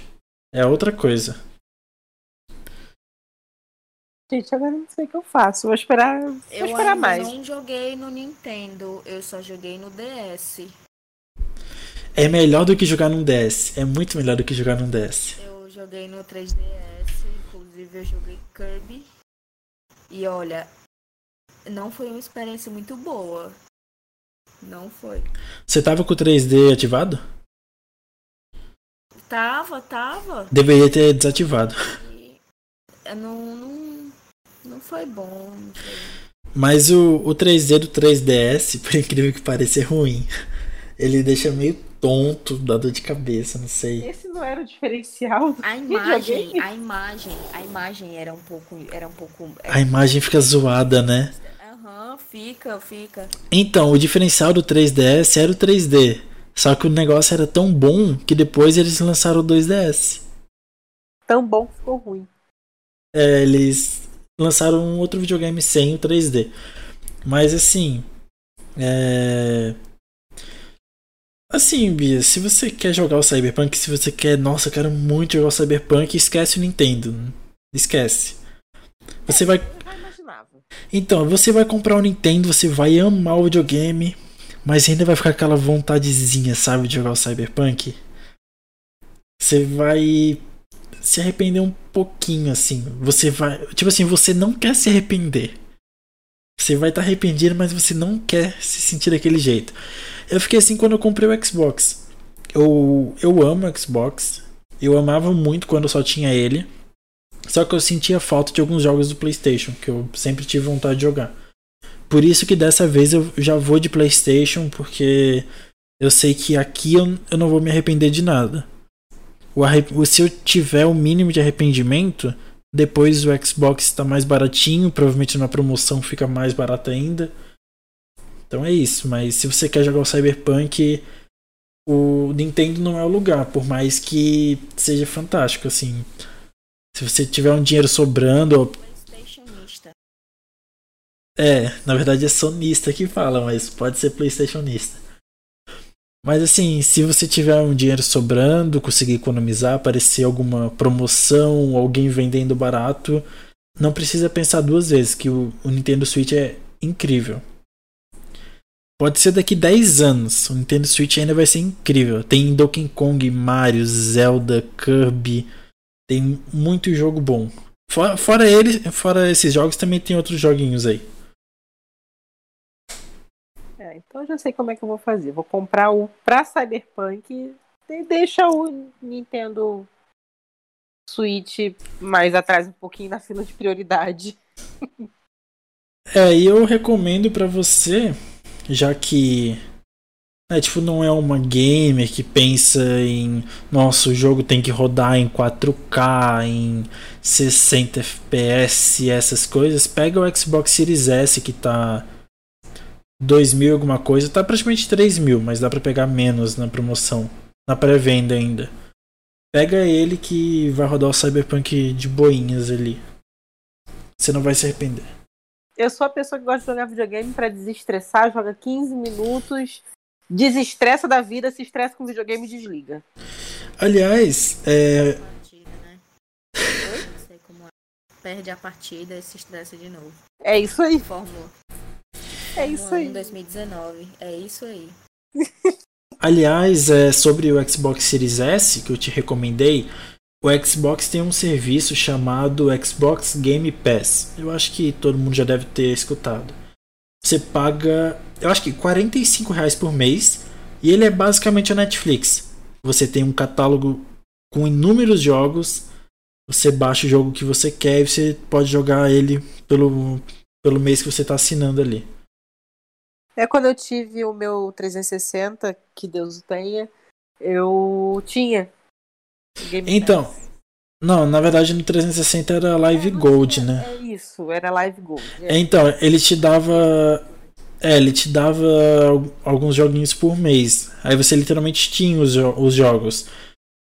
É outra coisa. Gente, agora não sei o que eu faço. Vou esperar, vou Eu esperar mais. não joguei no Nintendo, eu só joguei no DS. É melhor do que jogar num DS. É muito melhor do que jogar num DS. Eu joguei no 3DS, inclusive eu joguei Kirby. E olha, não foi uma experiência muito boa. Não foi. Você tava com o 3D ativado? Tava, tava. Deveria ter desativado. Não, não, não foi bom. Não foi. Mas o, o 3D do 3DS, <laughs> por incrível que pareça, é ruim. Ele deixa meio tonto, dá dor de cabeça, não sei. Esse não era o diferencial do A imagem, a imagem, a imagem era um pouco, era um pouco. A imagem fica zoada, né? Aham, fica, fica. Então, o diferencial do 3DS era o 3D. Só que o negócio era tão bom que depois eles lançaram o 2DS. Tão bom que ficou ruim. É, eles lançaram um outro videogame sem o 3D. Mas assim. É. Assim, Bia, se você quer jogar o Cyberpunk, se você quer, nossa, eu quero muito jogar o Cyberpunk, esquece o Nintendo. Esquece. Você vai. Então, você vai comprar o Nintendo, você vai amar o videogame, mas ainda vai ficar aquela vontadezinha, sabe, de jogar o Cyberpunk. Você vai se arrepender um pouquinho, assim. Você vai. Tipo assim, você não quer se arrepender. Você vai estar arrependido, mas você não quer se sentir daquele jeito. Eu fiquei assim quando eu comprei o Xbox. Eu, eu amo o Xbox. Eu amava muito quando só tinha ele. Só que eu sentia falta de alguns jogos do PlayStation, que eu sempre tive vontade de jogar. Por isso que dessa vez eu já vou de PlayStation, porque eu sei que aqui eu, eu não vou me arrepender de nada. O- se eu tiver o mínimo de arrependimento, depois o Xbox está mais baratinho, provavelmente na promoção fica mais barato ainda. Então é isso, mas se você quer jogar o Cyberpunk, o Nintendo não é o lugar, por mais que seja fantástico, assim. Se você tiver um dinheiro sobrando, ou é, na verdade é sonista que fala, mas pode ser playstationista. Mas assim, se você tiver um dinheiro sobrando, conseguir economizar, aparecer alguma promoção, alguém vendendo barato, não precisa pensar duas vezes, que o, o Nintendo Switch é incrível. Pode ser daqui 10 anos, o Nintendo Switch ainda vai ser incrível. Tem Donkey Kong, Mario, Zelda, Kirby, tem muito jogo bom. Fora, fora ele, fora esses jogos, também tem outros joguinhos aí. É, então eu já sei como é que eu vou fazer. Vou comprar o pra Cyberpunk e deixa o Nintendo Switch mais atrás um pouquinho na fila de prioridade. É, e eu recomendo para você, já que é, tipo, não é uma gamer que pensa em nosso jogo tem que rodar em 4K, em 60 FPS, essas coisas. Pega o Xbox Series S que tá 2 mil alguma coisa, tá praticamente 3 mil, mas dá para pegar menos na promoção, na pré-venda ainda. Pega ele que vai rodar o Cyberpunk de boinhas ali. Você não vai se arrepender. Eu sou a pessoa que gosta de jogar videogame para desestressar, joga 15 minutos, desestressa da vida, se estressa com videogame e desliga. Aliás, é. né? <laughs> sei como é. Perde a partida e se estressa de novo. É isso aí. Fórmula. É isso aí. 2019. É isso aí. Aliás, é, sobre o Xbox Series S que eu te recomendei, o Xbox tem um serviço chamado Xbox Game Pass. Eu acho que todo mundo já deve ter escutado. Você paga, eu acho que 45 reais por mês e ele é basicamente a Netflix. Você tem um catálogo com inúmeros jogos. Você baixa o jogo que você quer e você pode jogar ele pelo, pelo mês que você está assinando ali. É quando eu tive o meu 360, que Deus o tenha, eu tinha Game então, Pass. não, na verdade no 360 era Live é, Gold, né? É isso, era Live Gold. É. Então, ele te dava. É, ele te dava alguns joguinhos por mês. Aí você literalmente tinha os, os jogos.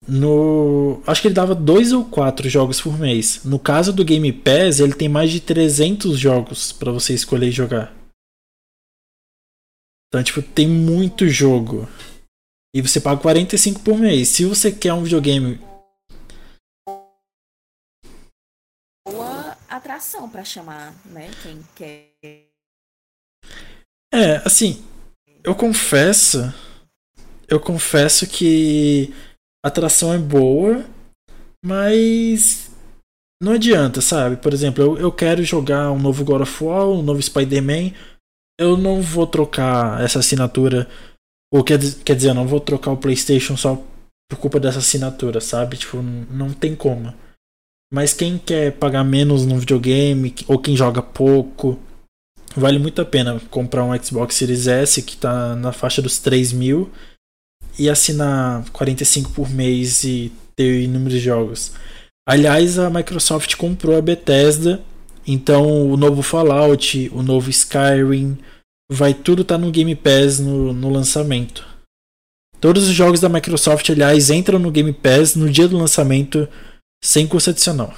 No. Acho que ele dava dois ou quatro jogos por mês. No caso do Game Pass, ele tem mais de 300 jogos para você escolher jogar. Então, tipo, tem muito jogo. E você paga 45 por mês. Se você quer um videogame. Boa atração para chamar, né? Quem quer. É, assim. Eu confesso. Eu confesso que a atração é boa, mas não adianta, sabe? Por exemplo, eu, eu quero jogar um novo God of War, um novo Spider-Man. Eu não vou trocar essa assinatura ou quer, quer dizer, eu não vou trocar o PlayStation só por culpa dessa assinatura, sabe? Tipo, não tem como. Mas quem quer pagar menos no videogame, ou quem joga pouco, vale muito a pena comprar um Xbox Series S que tá na faixa dos 3 mil e assinar 45 por mês e ter inúmeros jogos. Aliás, a Microsoft comprou a Bethesda, então o novo Fallout, o novo Skyrim, vai tudo estar tá no Game Pass no, no lançamento. Todos os jogos da Microsoft, aliás, entram no Game Pass no dia do lançamento sem custo adicional.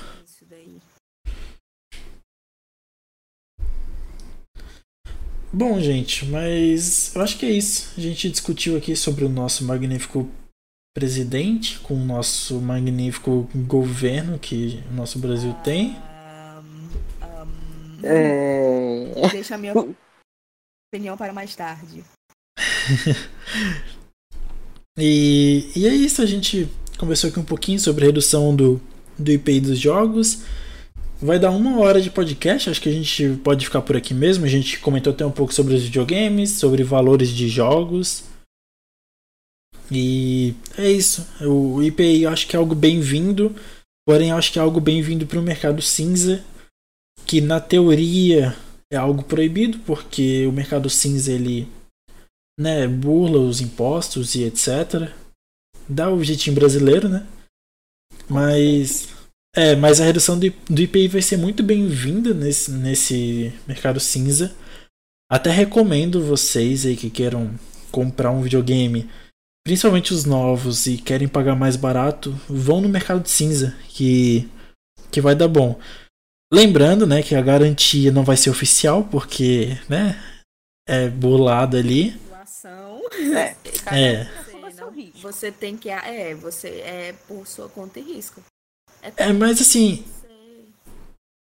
Bom, gente, mas eu acho que é isso. A gente discutiu aqui sobre o nosso magnífico presidente, com o nosso magnífico governo que o nosso Brasil tem. Um, um, é... Deixa a minha opinião para mais tarde. <laughs> e, e é isso, a gente conversou aqui um pouquinho sobre a redução do, do IPI dos jogos. Vai dar uma hora de podcast, acho que a gente pode ficar por aqui mesmo. A gente comentou até um pouco sobre os videogames, sobre valores de jogos. E é isso. O IPI eu acho que é algo bem-vindo, porém eu acho que é algo bem-vindo para o mercado cinza, que na teoria é algo proibido porque o mercado cinza ele né, burla os impostos e etc. Dá o jeitinho brasileiro, né? Mas é, mas a redução do, do IPI vai ser muito bem-vinda nesse, nesse mercado cinza. Até recomendo vocês aí que queiram comprar um videogame, principalmente os novos e querem pagar mais barato, vão no mercado cinza que que vai dar bom. Lembrando, né, que a garantia não vai ser oficial, porque, né, é burlado ali. É, é. Você, tem que. É, você é por sua conta e risco. É, é mas assim.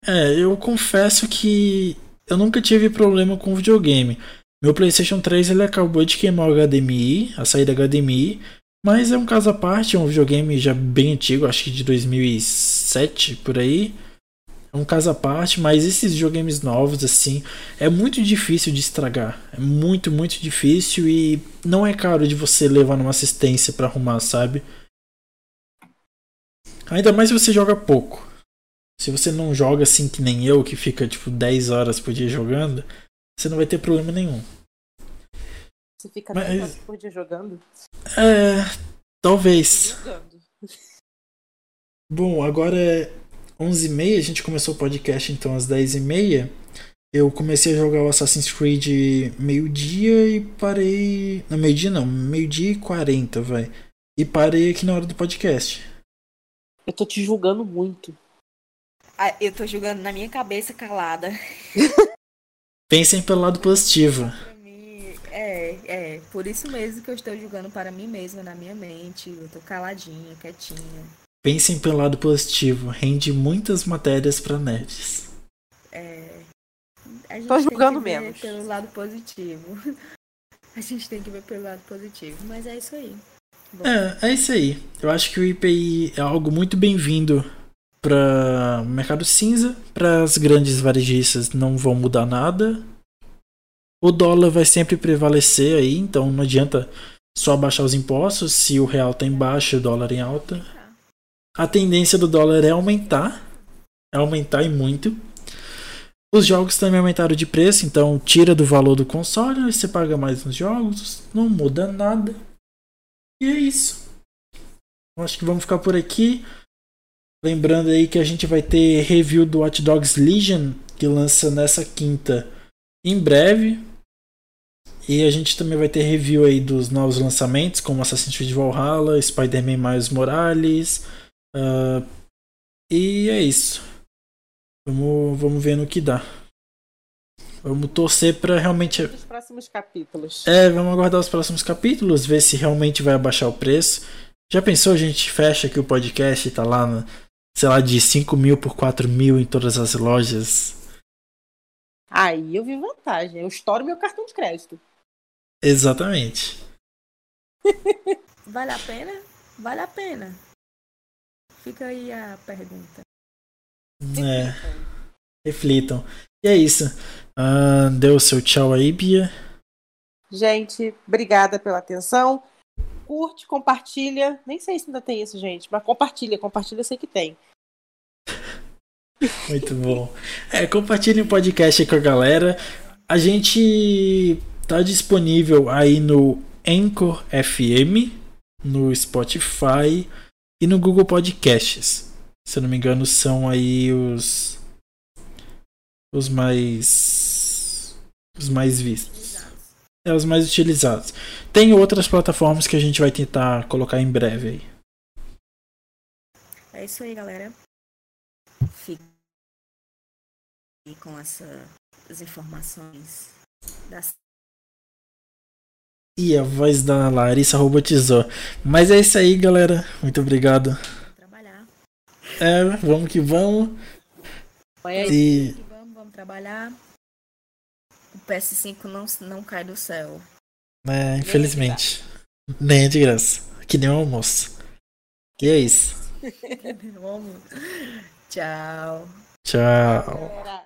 É, eu confesso que eu nunca tive problema com videogame. Meu PlayStation 3 ele acabou de queimar o HDMI, a saída HDMI, mas é um caso à parte, é um videogame já bem antigo, acho que de 2007 por aí. É um caso à parte, mas esses videogames novos, assim, é muito difícil de estragar. É muito, muito difícil e não é caro de você levar numa assistência para arrumar, sabe? Ainda mais se você joga pouco. Se você não joga assim que nem eu, que fica tipo 10 horas por dia jogando, você não vai ter problema nenhum. Você fica Mas- 10 horas por dia jogando? É. Talvez. Jogando. <laughs> Bom, agora é 11h30, a gente começou o podcast então às 10h30. Eu comecei a jogar o Assassin's Creed meio-dia e parei. Não, meio-dia não, meio-dia e 40, vai. E parei aqui na hora do podcast. Eu tô te julgando muito. Ah, eu tô jogando na minha cabeça calada. <laughs> Pensem pelo lado positivo. Pra mim, é, é. Por isso mesmo que eu estou jogando para mim mesma, na minha mente. Eu tô caladinha, quietinha. Pensem pelo lado positivo. Rende muitas matérias pra nerds. É. A gente Tô tem julgando que ver menos. pelo lado positivo. <laughs> A gente tem que ver pelo lado positivo. Mas é isso aí. Bom, É, é isso aí. Eu acho que o IPI é algo muito bem-vindo para mercado cinza, para as grandes varejistas não vão mudar nada. O dólar vai sempre prevalecer aí, então não adianta só baixar os impostos se o real tá em baixa e o dólar em alta. A tendência do dólar é aumentar, é aumentar e muito. Os jogos também aumentaram de preço, então tira do valor do console, você paga mais nos jogos, não muda nada. E é isso. Acho que vamos ficar por aqui. Lembrando aí que a gente vai ter review do Watch Dogs Legion, que lança nessa quinta em breve. E a gente também vai ter review aí dos novos lançamentos, como Assassin's Creed Valhalla, Spider-Man Miles Morales. Ah, e é isso. Vamos, vamos ver no que dá. Vamos torcer para realmente Os próximos capítulos. é, vamos aguardar os próximos capítulos, ver se realmente vai abaixar o preço. Já pensou, a gente fecha aqui o podcast e tá lá, no, sei lá, de 5 mil por 4 mil em todas as lojas? Aí eu vi vantagem. Eu estouro meu cartão de crédito. Exatamente. Vale a pena? Vale a pena. Fica aí a pergunta. É, reflitam. E é isso. Ah, deu o seu tchau aí, Bia. Gente, obrigada pela atenção. Curte, compartilha. Nem sei se ainda tem isso, gente, mas compartilha. Compartilha, eu sei que tem. <laughs> Muito bom. É, compartilhem o podcast aí com a galera. A gente tá disponível aí no Anchor FM, no Spotify e no Google Podcasts. Se eu não me engano, são aí os os mais os mais vistos. É os mais utilizados. Tem outras plataformas que a gente vai tentar colocar em breve aí. É isso aí, galera. Fique com essas informações das E a voz da Larissa robotizou. Mas é isso aí, galera. Muito obrigado. trabalhar. É, vamos que vamos. E Que vamos, vamos trabalhar. O PS5 não, não cai do céu. é, infelizmente. Nem é de graça. Que nem um almoço. E é isso. <laughs> Vamos. Tchau. Tchau.